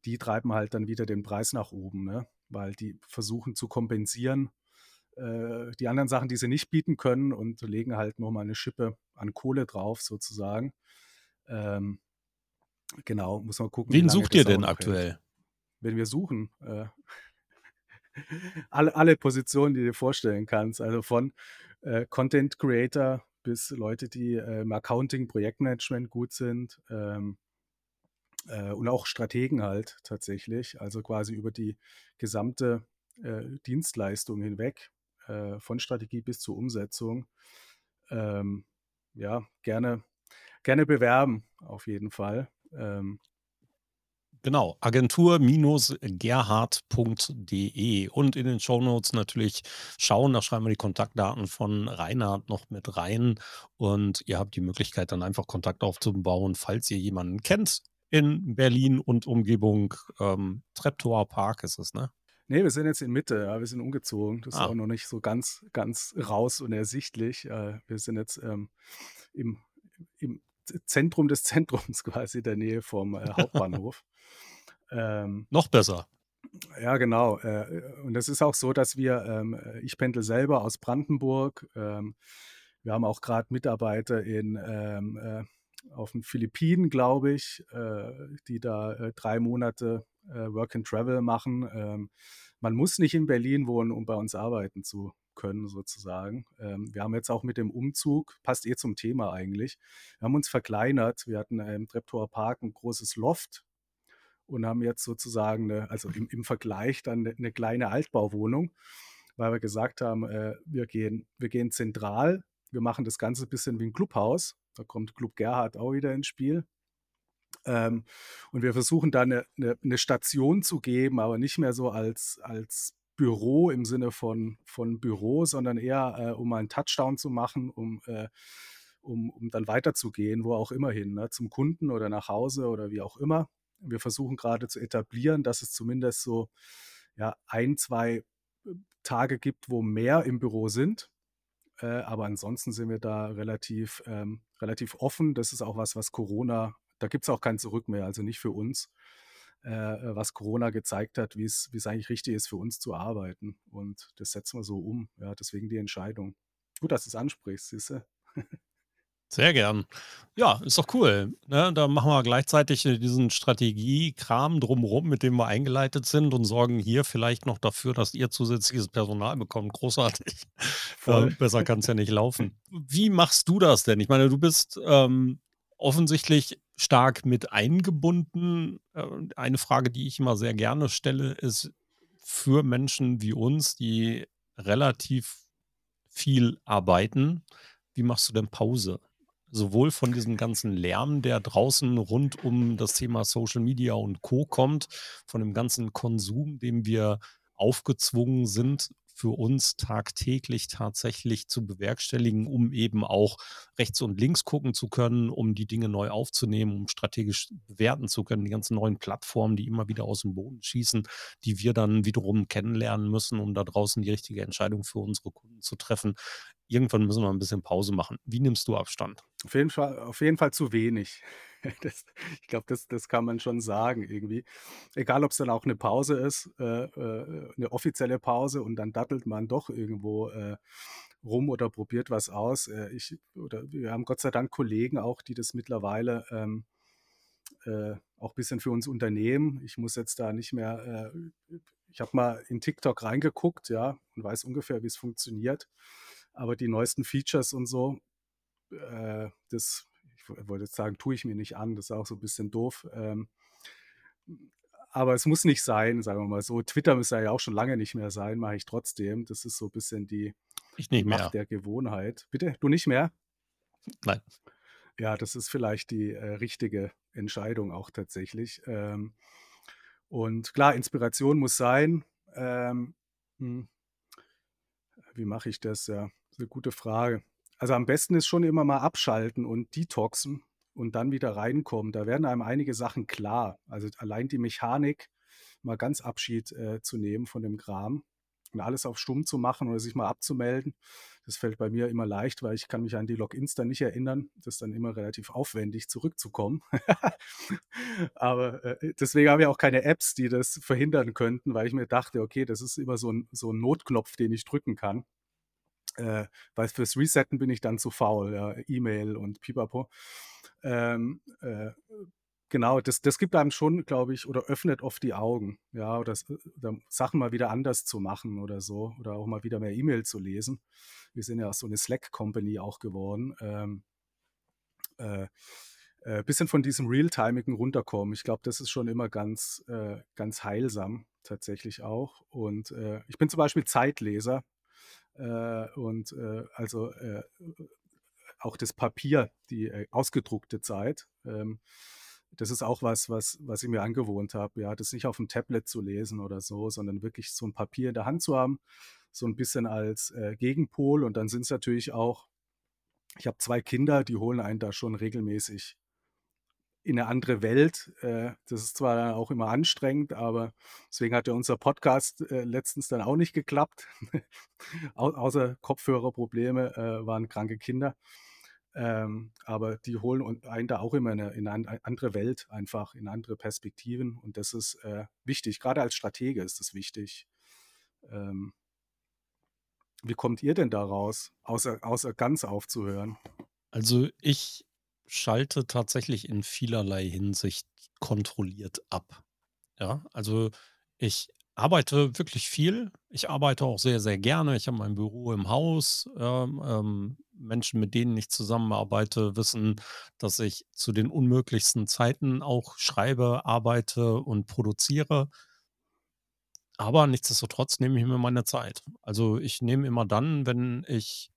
Die treiben halt dann wieder den Preis nach oben, ne? weil die versuchen zu kompensieren, äh, die anderen Sachen, die sie nicht bieten können und legen halt nochmal eine Schippe an Kohle drauf sozusagen. Ähm, genau, muss man gucken. Wen sucht ihr denn aktuell? Hält. Wenn wir suchen, äh, (laughs) alle, alle Positionen, die du dir vorstellen kannst. Also von äh, Content Creator bis Leute, die äh, im Accounting, Projektmanagement gut sind ähm, äh, und auch Strategen halt tatsächlich. Also quasi über die gesamte äh, Dienstleistung hinweg, äh, von Strategie bis zur Umsetzung. Ähm, ja, gerne, gerne bewerben auf jeden Fall. Ähm, Genau, agentur-gerhard.de und in den Shownotes natürlich schauen, da schreiben wir die Kontaktdaten von Reinhard noch mit rein und ihr habt die Möglichkeit dann einfach Kontakt aufzubauen, falls ihr jemanden kennt in Berlin und Umgebung. Ähm, Treptower Park ist es, ne? Nee, wir sind jetzt in Mitte, ja, wir sind umgezogen. Das ah. ist auch noch nicht so ganz, ganz raus und ersichtlich. Äh, wir sind jetzt ähm, im, im Zentrum des Zentrums (laughs) quasi, in der Nähe vom äh, Hauptbahnhof. Ähm, Noch besser. Ja, genau. Äh, und es ist auch so, dass wir, ähm, ich pendel selber aus Brandenburg. Ähm, wir haben auch gerade Mitarbeiter in, ähm, äh, auf den Philippinen, glaube ich, äh, die da äh, drei Monate äh, Work and Travel machen. Ähm, man muss nicht in Berlin wohnen, um bei uns arbeiten zu können, sozusagen. Ähm, wir haben jetzt auch mit dem Umzug, passt eh zum Thema eigentlich, wir haben uns verkleinert. Wir hatten im Treptower Park ein großes Loft und haben jetzt sozusagen, eine, also im, im Vergleich dann eine, eine, kleine Altbauwohnung, weil wir gesagt haben, äh, wir, gehen, wir gehen zentral, wir machen das Ganze ein bisschen wie ein Clubhaus. Da kommt Club Gerhard auch wieder ins Spiel. Ähm, und wir versuchen da eine, eine, eine, Station zu geben, aber nicht mehr so als, als Büro im Sinne von, von Büro, sondern eher äh, um einen Touchdown zu machen, um, äh, um, um dann weiterzugehen, wo auch immer hin, ne? zum Kunden oder nach Hause oder wie auch immer. wir versuchen gerade zu etablieren, dass es zumindest so ja, ein, zwei äh, Tage gibt, wo mehr im Büro sind. Äh, aber ansonsten sind wir da relativ, ähm, relativ offen. Das ist auch was, was Corona, da gibt es auch kein Zurück mehr, also nicht für uns, was Corona gezeigt hat, wie es eigentlich richtig ist, für uns zu arbeiten. Und das setzen wir so um. Ja, deswegen die Entscheidung. Gut, dass du es ansprichst, du. Sehr gern. Ja, ist doch cool. Ne? Da machen wir gleichzeitig diesen Strategiekram drumherum, mit dem wir eingeleitet sind und sorgen hier vielleicht noch dafür, dass ihr zusätzliches Personal bekommt. Großartig. (laughs) Äh, besser kann es ja nicht laufen. (laughs) Wie machst du das denn? Ich meine, du bist ähm, offensichtlich stark mit eingebunden. Eine Frage, die ich immer sehr gerne stelle, ist für Menschen wie uns, die relativ viel arbeiten, wie machst du denn Pause? sowohl von diesem ganzen Lärm, der draußen rund um das Thema Social Media und Co kommt, von dem ganzen Konsum, dem wir aufgezwungen sind, für uns tagtäglich tatsächlich zu bewerkstelligen, um eben auch rechts und links gucken zu können, um die Dinge neu aufzunehmen, um strategisch bewerten zu können, die ganzen neuen Plattformen, die immer wieder aus dem Boden schießen, die wir dann wiederum kennenlernen müssen, um da draußen die richtige Entscheidung für unsere Kunden zu treffen. Irgendwann müssen wir ein bisschen Pause machen. Wie nimmst du Abstand? Auf jeden Fall, auf jeden Fall zu wenig. (laughs) Das, ich glaube, das, das kann man schon sagen irgendwie. Egal, ob es dann auch eine Pause ist, äh, äh, eine offizielle Pause und dann dattelt man doch irgendwo äh, rum oder probiert was aus. Äh, ich, oder wir haben Gott sei Dank Kollegen auch, die das mittlerweile ähm, äh, auch ein bisschen für uns unternehmen. Ich muss jetzt da nicht mehr, äh, ich habe mal in TikTok reingeguckt, ja, und weiß ungefähr, wie es funktioniert. Aber die neuesten Features und so, das ich wollte jetzt sagen, tue ich mir nicht an, das ist auch so ein bisschen doof. Ähm, aber es muss nicht sein, sagen wir mal so. Twitter müsste ja auch schon lange nicht mehr sein, mache ich trotzdem. Das ist so ein bisschen die, ich nicht mehr. Macht der Gewohnheit. Bitte, du nicht mehr? Nein. Ja, das ist vielleicht die äh, richtige Entscheidung auch tatsächlich. Ähm, und klar, Inspiration muss sein. Ähm, hm. Wie mache ich das? Ja, eine gute Frage. Also am besten ist schon immer mal abschalten und detoxen und dann wieder reinkommen. Da werden einem einige Sachen klar. Also allein die Mechanik, mal ganz Abschied äh, zu nehmen von dem Kram und alles auf stumm zu machen oder sich mal abzumelden. Das fällt bei mir immer leicht, weil ich kann mich an die Logins dann nicht erinnern. Das ist dann immer relativ aufwendig, zurückzukommen. (laughs) Aber äh, deswegen habe ich auch keine Apps, die das verhindern könnten, weil ich mir dachte, okay, das ist immer so ein, so ein Notknopf, den ich drücken kann. Äh, weil fürs Resetten bin ich dann zu faul, ja, E-Mail und pipapo. Ähm, äh, genau, das, das gibt einem schon, glaube ich, oder öffnet oft die Augen, ja, oder, oder, Sachen mal wieder anders zu machen oder so, oder auch mal wieder mehr E-Mail zu lesen. Wir sind ja so eine Slack-Company auch geworden. Ähm, äh, äh, bisschen von diesem Realtimigen runterkommen. Ich glaube, das ist schon immer ganz, äh, ganz heilsam tatsächlich auch. Und äh, ich bin zum Beispiel Zeitleser. Äh, und äh, also äh, auch das Papier, die ausgedruckte Zeit. Ähm, das ist auch was, was, was ich mir angewohnt habe, ja, das nicht auf dem Tablet zu lesen oder so, sondern wirklich so ein Papier in der Hand zu haben, so ein bisschen als Gegenpol. Und dann sind es natürlich auch, ich habe zwei Kinder, die holen einen da schon regelmäßig in eine andere Welt. Äh, das ist zwar auch immer anstrengend, aber deswegen hat ja unser Podcast äh, letztens dann auch nicht geklappt. (laughs) Au außer Kopfhörerprobleme äh, waren kranke Kinder. Ähm, aber die holen einen da auch immer in eine, in eine, andere Welt, einfach in andere Perspektiven. Und das ist wichtig. Gerade als Stratege ist das wichtig. Ähm, wie kommt ihr denn da raus, außer, außer ganz aufzuhören? Also ich schalte tatsächlich in vielerlei Hinsicht kontrolliert ab. Ja, also ich arbeite wirklich viel. Ich arbeite auch sehr, sehr gerne. Ich habe mein Büro im Haus. Ähm, ähm, Menschen, mit denen ich zusammenarbeite, wissen, dass ich zu den unmöglichsten Zeiten auch schreibe, arbeite und produziere. Aber nichtsdestotrotz nehme ich mir meine Zeit. Also ich nehme immer dann, wenn ich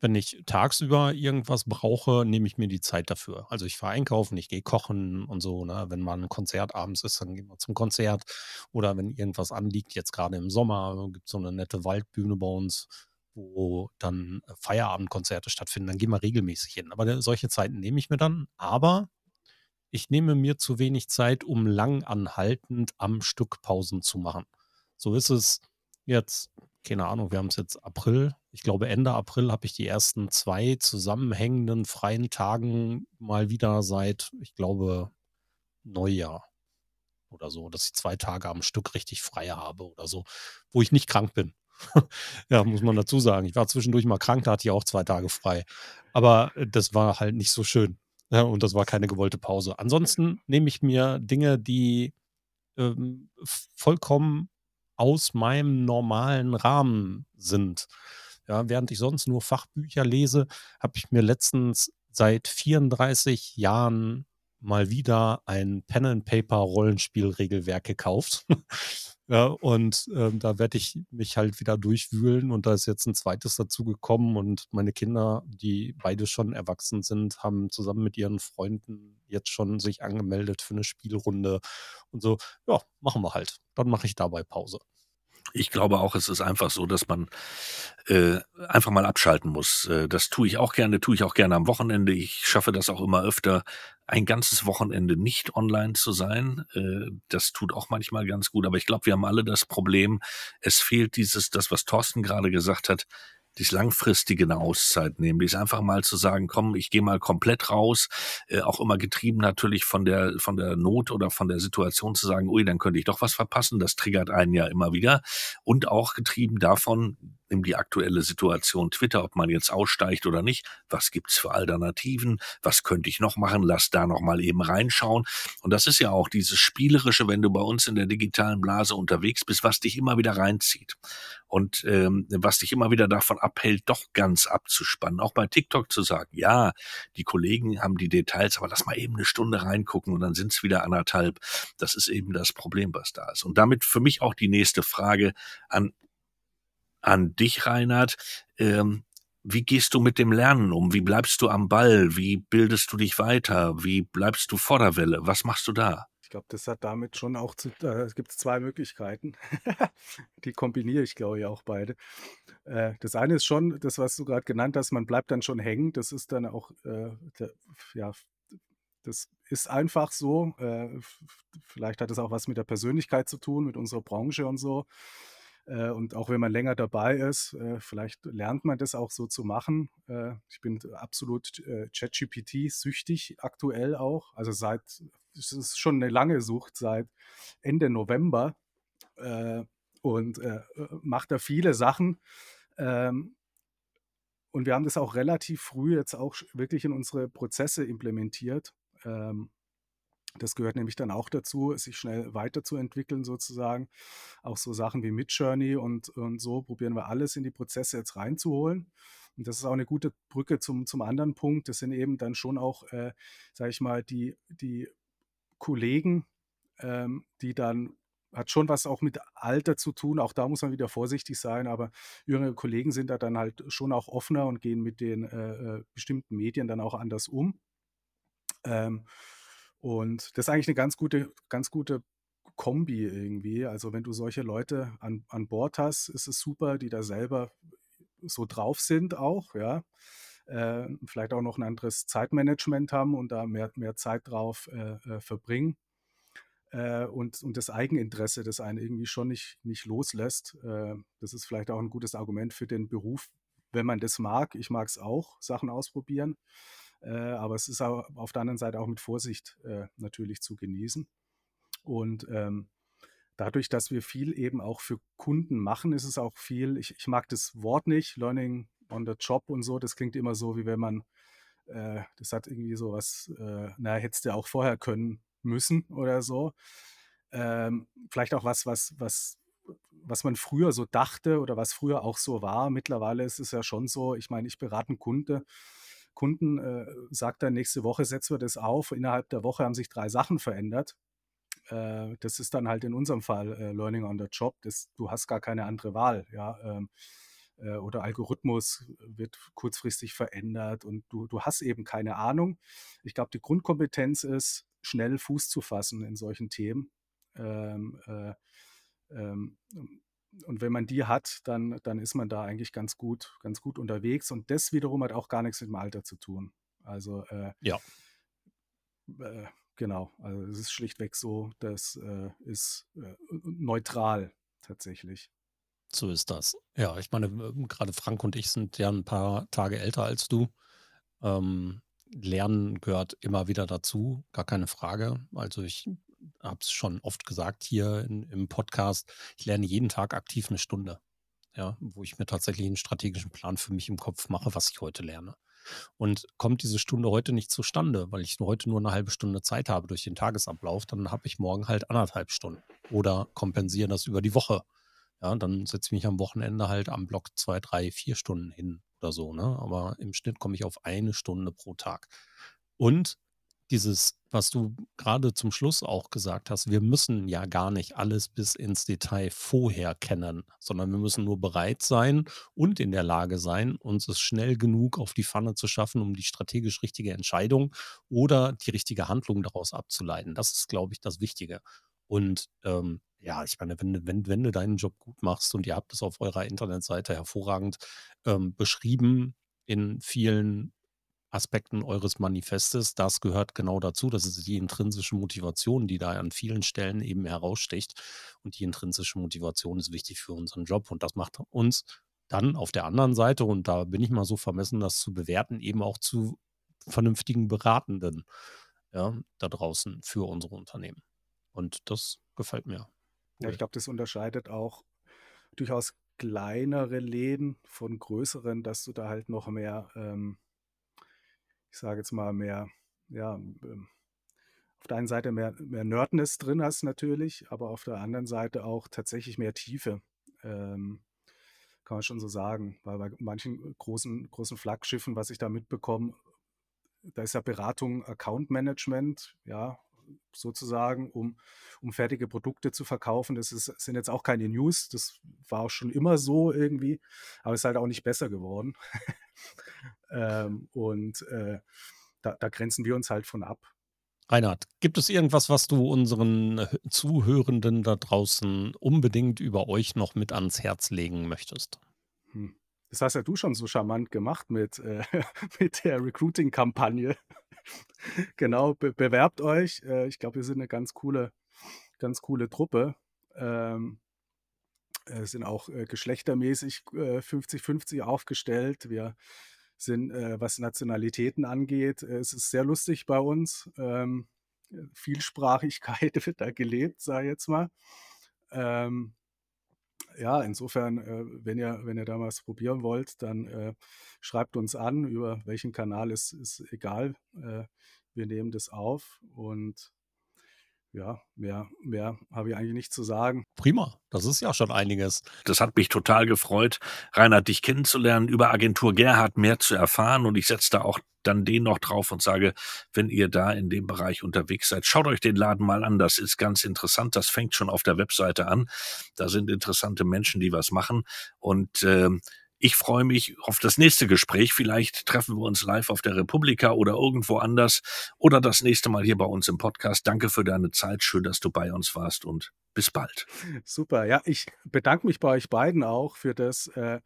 wenn ich tagsüber irgendwas brauche, nehme ich mir die Zeit dafür. Also ich fahre einkaufen, ich gehe kochen und so. Ne? Wenn mal ein Konzert abends ist, dann gehen wir zum Konzert. Oder wenn irgendwas anliegt, jetzt gerade im Sommer, gibt es so eine nette Waldbühne bei uns, wo dann Feierabendkonzerte stattfinden. Dann gehen wir regelmäßig hin. Aber solche Zeiten nehme ich mir dann. Aber ich nehme mir zu wenig Zeit, um lang anhaltend am Stück Pausen zu machen. So ist es jetzt, keine Ahnung, wir haben es jetzt April. Ich glaube, Ende April habe ich die ersten zwei zusammenhängenden freien Tagen mal wieder seit, ich glaube, Neujahr oder so, dass ich zwei Tage am Stück richtig frei habe oder so, wo ich nicht krank bin. (laughs) ja, muss man (laughs) dazu sagen. Ich war zwischendurch mal krank, da hatte ich auch zwei Tage frei. Aber äh, das war halt nicht so schön. Ja, und das war keine gewollte Pause. Ansonsten nehme ich mir Dinge, die ähm, vollkommen aus meinem normalen Rahmen sind. Ja, während ich sonst nur Fachbücher lese, habe ich mir letztens seit 34 Jahren mal wieder ein Pen-and-Paper-Rollenspiel-Regelwerk gekauft. (laughs) ja, und ähm, da werde ich mich halt wieder durchwühlen und da ist jetzt ein zweites dazu gekommen und meine Kinder, die beide schon erwachsen sind, haben zusammen mit ihren Freunden jetzt schon sich angemeldet für eine Spielrunde und so, ja, machen wir halt. Dann mache ich dabei Pause. Ich glaube auch, es ist einfach so, dass man äh, einfach mal abschalten muss. Äh, das tue ich auch gerne, tue ich auch gerne am Wochenende. Ich schaffe das auch immer öfter, ein ganzes Wochenende nicht online zu sein. Äh, das tut auch manchmal ganz gut. Aber ich glaube, wir haben alle das Problem, es fehlt dieses, das, was Thorsten gerade gesagt hat, dies langfristige eine Auszeit nehmen, dies einfach mal zu sagen, komm, ich gehe mal komplett raus, äh, auch immer getrieben natürlich von der von der Not oder von der Situation zu sagen, ui, dann könnte ich doch was verpassen, das triggert einen ja immer wieder. Und auch getrieben davon, nimm die aktuelle Situation Twitter, ob man jetzt aussteigt oder nicht. Was gibt's für Alternativen? Was könnte ich noch machen? Lass da noch mal eben reinschauen. Und das ist ja auch dieses spielerische, wenn du bei uns in der digitalen Blase unterwegs bist, was dich immer wieder reinzieht und ähm, was dich immer wieder davon abhält, doch ganz abzuspannen. Auch bei TikTok zu sagen, ja, die Kollegen haben die Details, aber lass mal eben eine Stunde reingucken und dann sind's wieder anderthalb. Das ist eben das Problem, was da ist. Und damit für mich auch die nächste Frage an an dich, Reinhard. Ähm, wie gehst du mit dem Lernen um? Wie bleibst du am Ball? Wie bildest du dich weiter? Wie bleibst du vor der Welle? Was machst du da? Ich glaube, das hat damit schon auch zu, äh, es gibt zwei Möglichkeiten. (laughs) Die kombiniere ich, glaube ich, auch beide. Äh, das eine ist schon, das, was du gerade genannt hast, man bleibt dann schon hängen. Das ist dann auch, äh, der, ja, das ist einfach so. Äh, vielleicht hat es auch was mit der Persönlichkeit zu tun, mit unserer Branche und so. Äh, und auch wenn man länger dabei ist, äh, vielleicht lernt man das auch so zu machen. Äh, ich bin absolut ChatGPT-süchtig aktuell auch. Also seit, es ist schon eine lange Sucht, seit Ende November und macht da viele Sachen. Ähm, und wir haben das auch relativ früh jetzt auch wirklich in unsere Prozesse implementiert. Ähm, das gehört nämlich dann auch dazu, sich schnell weiterzuentwickeln sozusagen. Auch so Sachen wie Midjourney und, und so probieren wir alles in die Prozesse jetzt reinzuholen. Und das ist auch eine gute Brücke zum, zum anderen Punkt. Das sind eben dann schon auch, äh, sage ich mal, die, die Kollegen, ähm, die dann hat schon was auch mit Alter zu tun. Auch da muss man wieder vorsichtig sein. Aber jüngere Kollegen sind da dann halt schon auch offener und gehen mit den äh, äh bestimmten Medien dann auch anders um. Ähm, und das ist eigentlich eine ganz gute, ganz gute Kombi irgendwie. Also wenn du solche Leute an, an Bord hast, ist es super, die da selber so drauf sind auch, ja. Äh, vielleicht auch noch ein anderes Zeitmanagement haben und da mehr, mehr Zeit drauf äh, äh, verbringen. Äh, und, und das Eigeninteresse, das einen irgendwie schon nicht, nicht loslässt. Äh, das ist vielleicht auch ein gutes Argument für den Beruf, wenn man das mag. Ich mag es auch, Sachen ausprobieren. Äh, aber es ist auch auf der anderen Seite auch mit Vorsicht äh, natürlich zu genießen. Und ähm, dadurch, dass wir viel eben auch für Kunden machen, ist es auch viel, ich, ich mag das Wort nicht, Learning on the Job und so, das klingt immer so, wie wenn man, äh, das hat irgendwie so was, äh, naja, hättest du auch vorher können müssen oder so. Ähm, vielleicht auch was, was, was, was man früher so dachte oder was früher auch so war. Mittlerweile ist es ja schon so, ich meine, ich berate einen Kunde, Kunden äh, sagt dann, nächste Woche setzen wir das auf. Innerhalb der Woche haben sich drei Sachen verändert. Äh, das ist dann halt in unserem Fall äh, Learning on the Job. Das, du hast gar keine andere Wahl. Ja? Ähm, äh, oder Algorithmus wird kurzfristig verändert und du, du hast eben keine Ahnung. Ich glaube, die Grundkompetenz ist, schnell Fuß zu fassen in solchen Themen. Ähm, äh, ähm, und wenn man die hat, dann, dann ist man da eigentlich ganz gut, ganz gut unterwegs. Und das wiederum hat auch gar nichts mit dem Alter zu tun. Also äh, ja. Äh, genau. Also es ist schlichtweg so, das äh, ist äh, neutral tatsächlich. So ist das. Ja, ich meine, gerade Frank und ich sind ja ein paar Tage älter als du. Ähm, Lernen gehört immer wieder dazu, gar keine Frage. Also ich habe es schon oft gesagt hier in, im Podcast, ich lerne jeden Tag aktiv eine Stunde, ja, wo ich mir tatsächlich einen strategischen Plan für mich im Kopf mache, was ich heute lerne. Und kommt diese Stunde heute nicht zustande, weil ich heute nur eine halbe Stunde Zeit habe durch den Tagesablauf, dann habe ich morgen halt anderthalb Stunden oder kompensiere das über die Woche. Ja, dann setze ich mich am Wochenende halt am Block zwei, drei, vier Stunden hin oder so, ne? Aber im Schnitt komme ich auf eine Stunde pro Tag. Und dieses, was du gerade zum Schluss auch gesagt hast, wir müssen ja gar nicht alles bis ins Detail vorher kennen, sondern wir müssen nur bereit sein und in der Lage sein, uns es schnell genug auf die Pfanne zu schaffen, um die strategisch richtige Entscheidung oder die richtige Handlung daraus abzuleiten. Das ist, glaube ich, das Wichtige. Und ähm, ja, ich meine, wenn, wenn, wenn du deinen Job gut machst und ihr habt es auf eurer Internetseite hervorragend ähm, beschrieben in vielen Aspekten eures Manifestes, das gehört genau dazu. Das ist die intrinsische Motivation, die da an vielen Stellen eben heraussticht. Und die intrinsische Motivation ist wichtig für unseren Job. Und das macht uns dann auf der anderen Seite, und da bin ich mal so vermessen, das zu bewerten, eben auch zu vernünftigen Beratenden ja, da draußen für unsere Unternehmen. Und das gefällt mir. Ja, ich glaube, das unterscheidet auch durchaus kleinere Läden von größeren, dass du da halt noch mehr, ähm, ich sage jetzt mal, mehr, ja, ähm, auf der einen Seite mehr, mehr Nerdness drin hast natürlich, aber auf der anderen Seite auch tatsächlich mehr Tiefe. Ähm, kann man schon so sagen, weil bei manchen großen, großen Flaggschiffen, was ich da mitbekomme, da ist ja Beratung, Account Management, ja, sozusagen, um, um fertige Produkte zu verkaufen. Das ist, sind jetzt auch keine News, das war auch schon immer so irgendwie, aber es ist halt auch nicht besser geworden. (laughs) ähm, und äh, da, da grenzen wir uns halt von ab. Reinhard, gibt es irgendwas, was du unseren Zuhörenden da draußen unbedingt über euch noch mit ans Herz legen möchtest? Hm. Das hast ja du schon so charmant gemacht mit, äh, (laughs) mit der Recruiting-Kampagne. (laughs) genau, be bewerbt euch. Äh, ich glaube, wir sind eine ganz coole, ganz coole Truppe. Ähm, äh, sind auch äh, geschlechtermäßig 50-50 äh, aufgestellt. Wir sind, äh, was Nationalitäten angeht, äh, es ist sehr lustig bei uns. Ähm, Vielsprachigkeit (laughs) wird da gelebt, sage ich jetzt mal. Ähm, ja, insofern, äh, wenn ihr, wenn ihr da was probieren wollt, dann äh, schreibt uns an, über welchen Kanal ist, ist egal. Äh, wir nehmen das auf und ja, mehr, mehr habe ich eigentlich nicht zu sagen. Prima, das ist ja schon einiges. Das hat mich total gefreut, Reinhard, dich kennenzulernen, über Agentur Gerhard mehr zu erfahren. Und ich setze da auch dann den noch drauf und sage, wenn ihr da in dem Bereich unterwegs seid, schaut euch den Laden mal an. Das ist ganz interessant. Das fängt schon auf der Webseite an. Da sind interessante Menschen, die was machen. Und äh, ich freue mich auf das nächste Gespräch. Vielleicht treffen wir uns live auf der Republika oder irgendwo anders oder das nächste Mal hier bei uns im Podcast. Danke für deine Zeit. Schön, dass du bei uns warst und bis bald. Super. Ja, ich bedanke mich bei euch beiden auch für das, äh,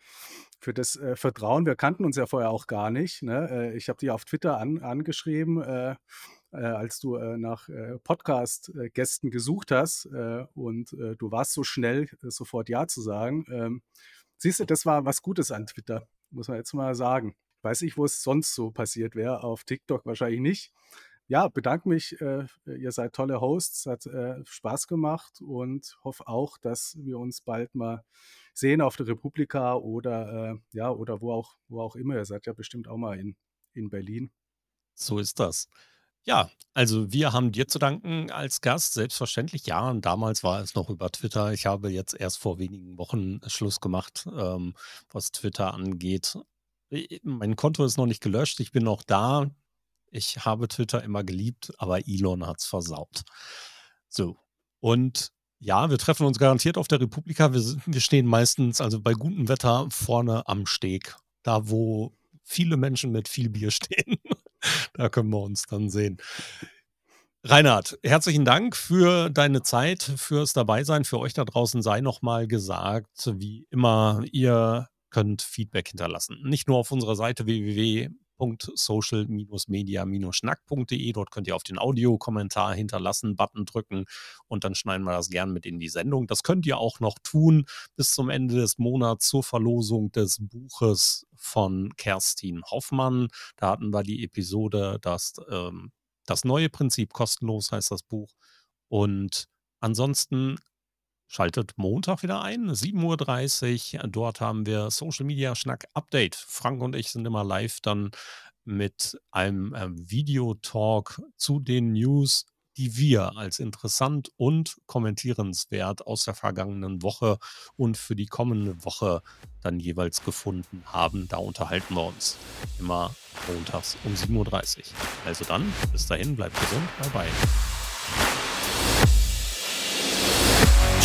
für das äh, Vertrauen. Wir kannten uns ja vorher auch gar nicht. Ne? Äh, ich habe dich auf Twitter an, angeschrieben. Äh, äh, als du äh, nach Podcast-Gästen gesucht hast und du warst so schnell, sofort Ja zu sagen. Ähm, Siehst du, das war was Gutes an Twitter, muss man jetzt mal sagen. Weiß ich, wo es sonst so passiert wäre, auf TikTok wahrscheinlich nicht. Ja, bedanke mich. Äh, ihr seid tolle Hosts, hat äh, Spaß gemacht und hoffe auch, dass wir uns bald mal sehen auf der Republika oder äh, ja, oder wo auch, wo auch immer. Ihr seid ja bestimmt auch mal in, in Berlin. So ist das. Ja, also wir haben dir zu danken als Gast, selbstverständlich. Ja, und damals war es noch über Twitter. Ich habe jetzt erst vor wenigen Wochen Schluss gemacht, ähm, was Twitter angeht. Mein Konto ist noch nicht gelöscht, ich bin noch da. Ich habe Twitter immer geliebt, aber Elon hat es versaut. So, und ja, wir treffen uns garantiert auf der Republika. Wir, wir stehen meistens, also bei gutem Wetter, vorne am Steg. Da, wo viele Menschen mit viel Bier (laughs) stehen. (laughs) da können wir uns dann sehen. Reinhard, herzlichen Dank für deine Zeit, fürs Dabeisein. Für euch da draußen sei nochmal gesagt, wie immer, ihr könnt Feedback hinterlassen. Nicht nur auf unserer Seite www www.social-media-schnack.de. Dort könnt ihr auf den Audiokommentar hinterlassen, Button drücken und dann schneiden wir das gern mit in die Sendung. Das könnt ihr auch noch tun bis zum Ende des Monats zur Verlosung des Buches von Kerstin Hoffmann. Da hatten wir die Episode, dass ähm, das neue Prinzip kostenlos heißt das Buch. Und ansonsten Schaltet Montag wieder ein, 7.30 Uhr. Dort haben wir Social Media Schnack Update. Frank und ich sind immer live dann mit einem äh, Videotalk zu den News, die wir als interessant und kommentierenswert aus der vergangenen Woche und für die kommende Woche dann jeweils gefunden haben. Da unterhalten wir uns immer montags um 7.30 Uhr. Also dann, bis dahin, bleibt gesund, bye bye.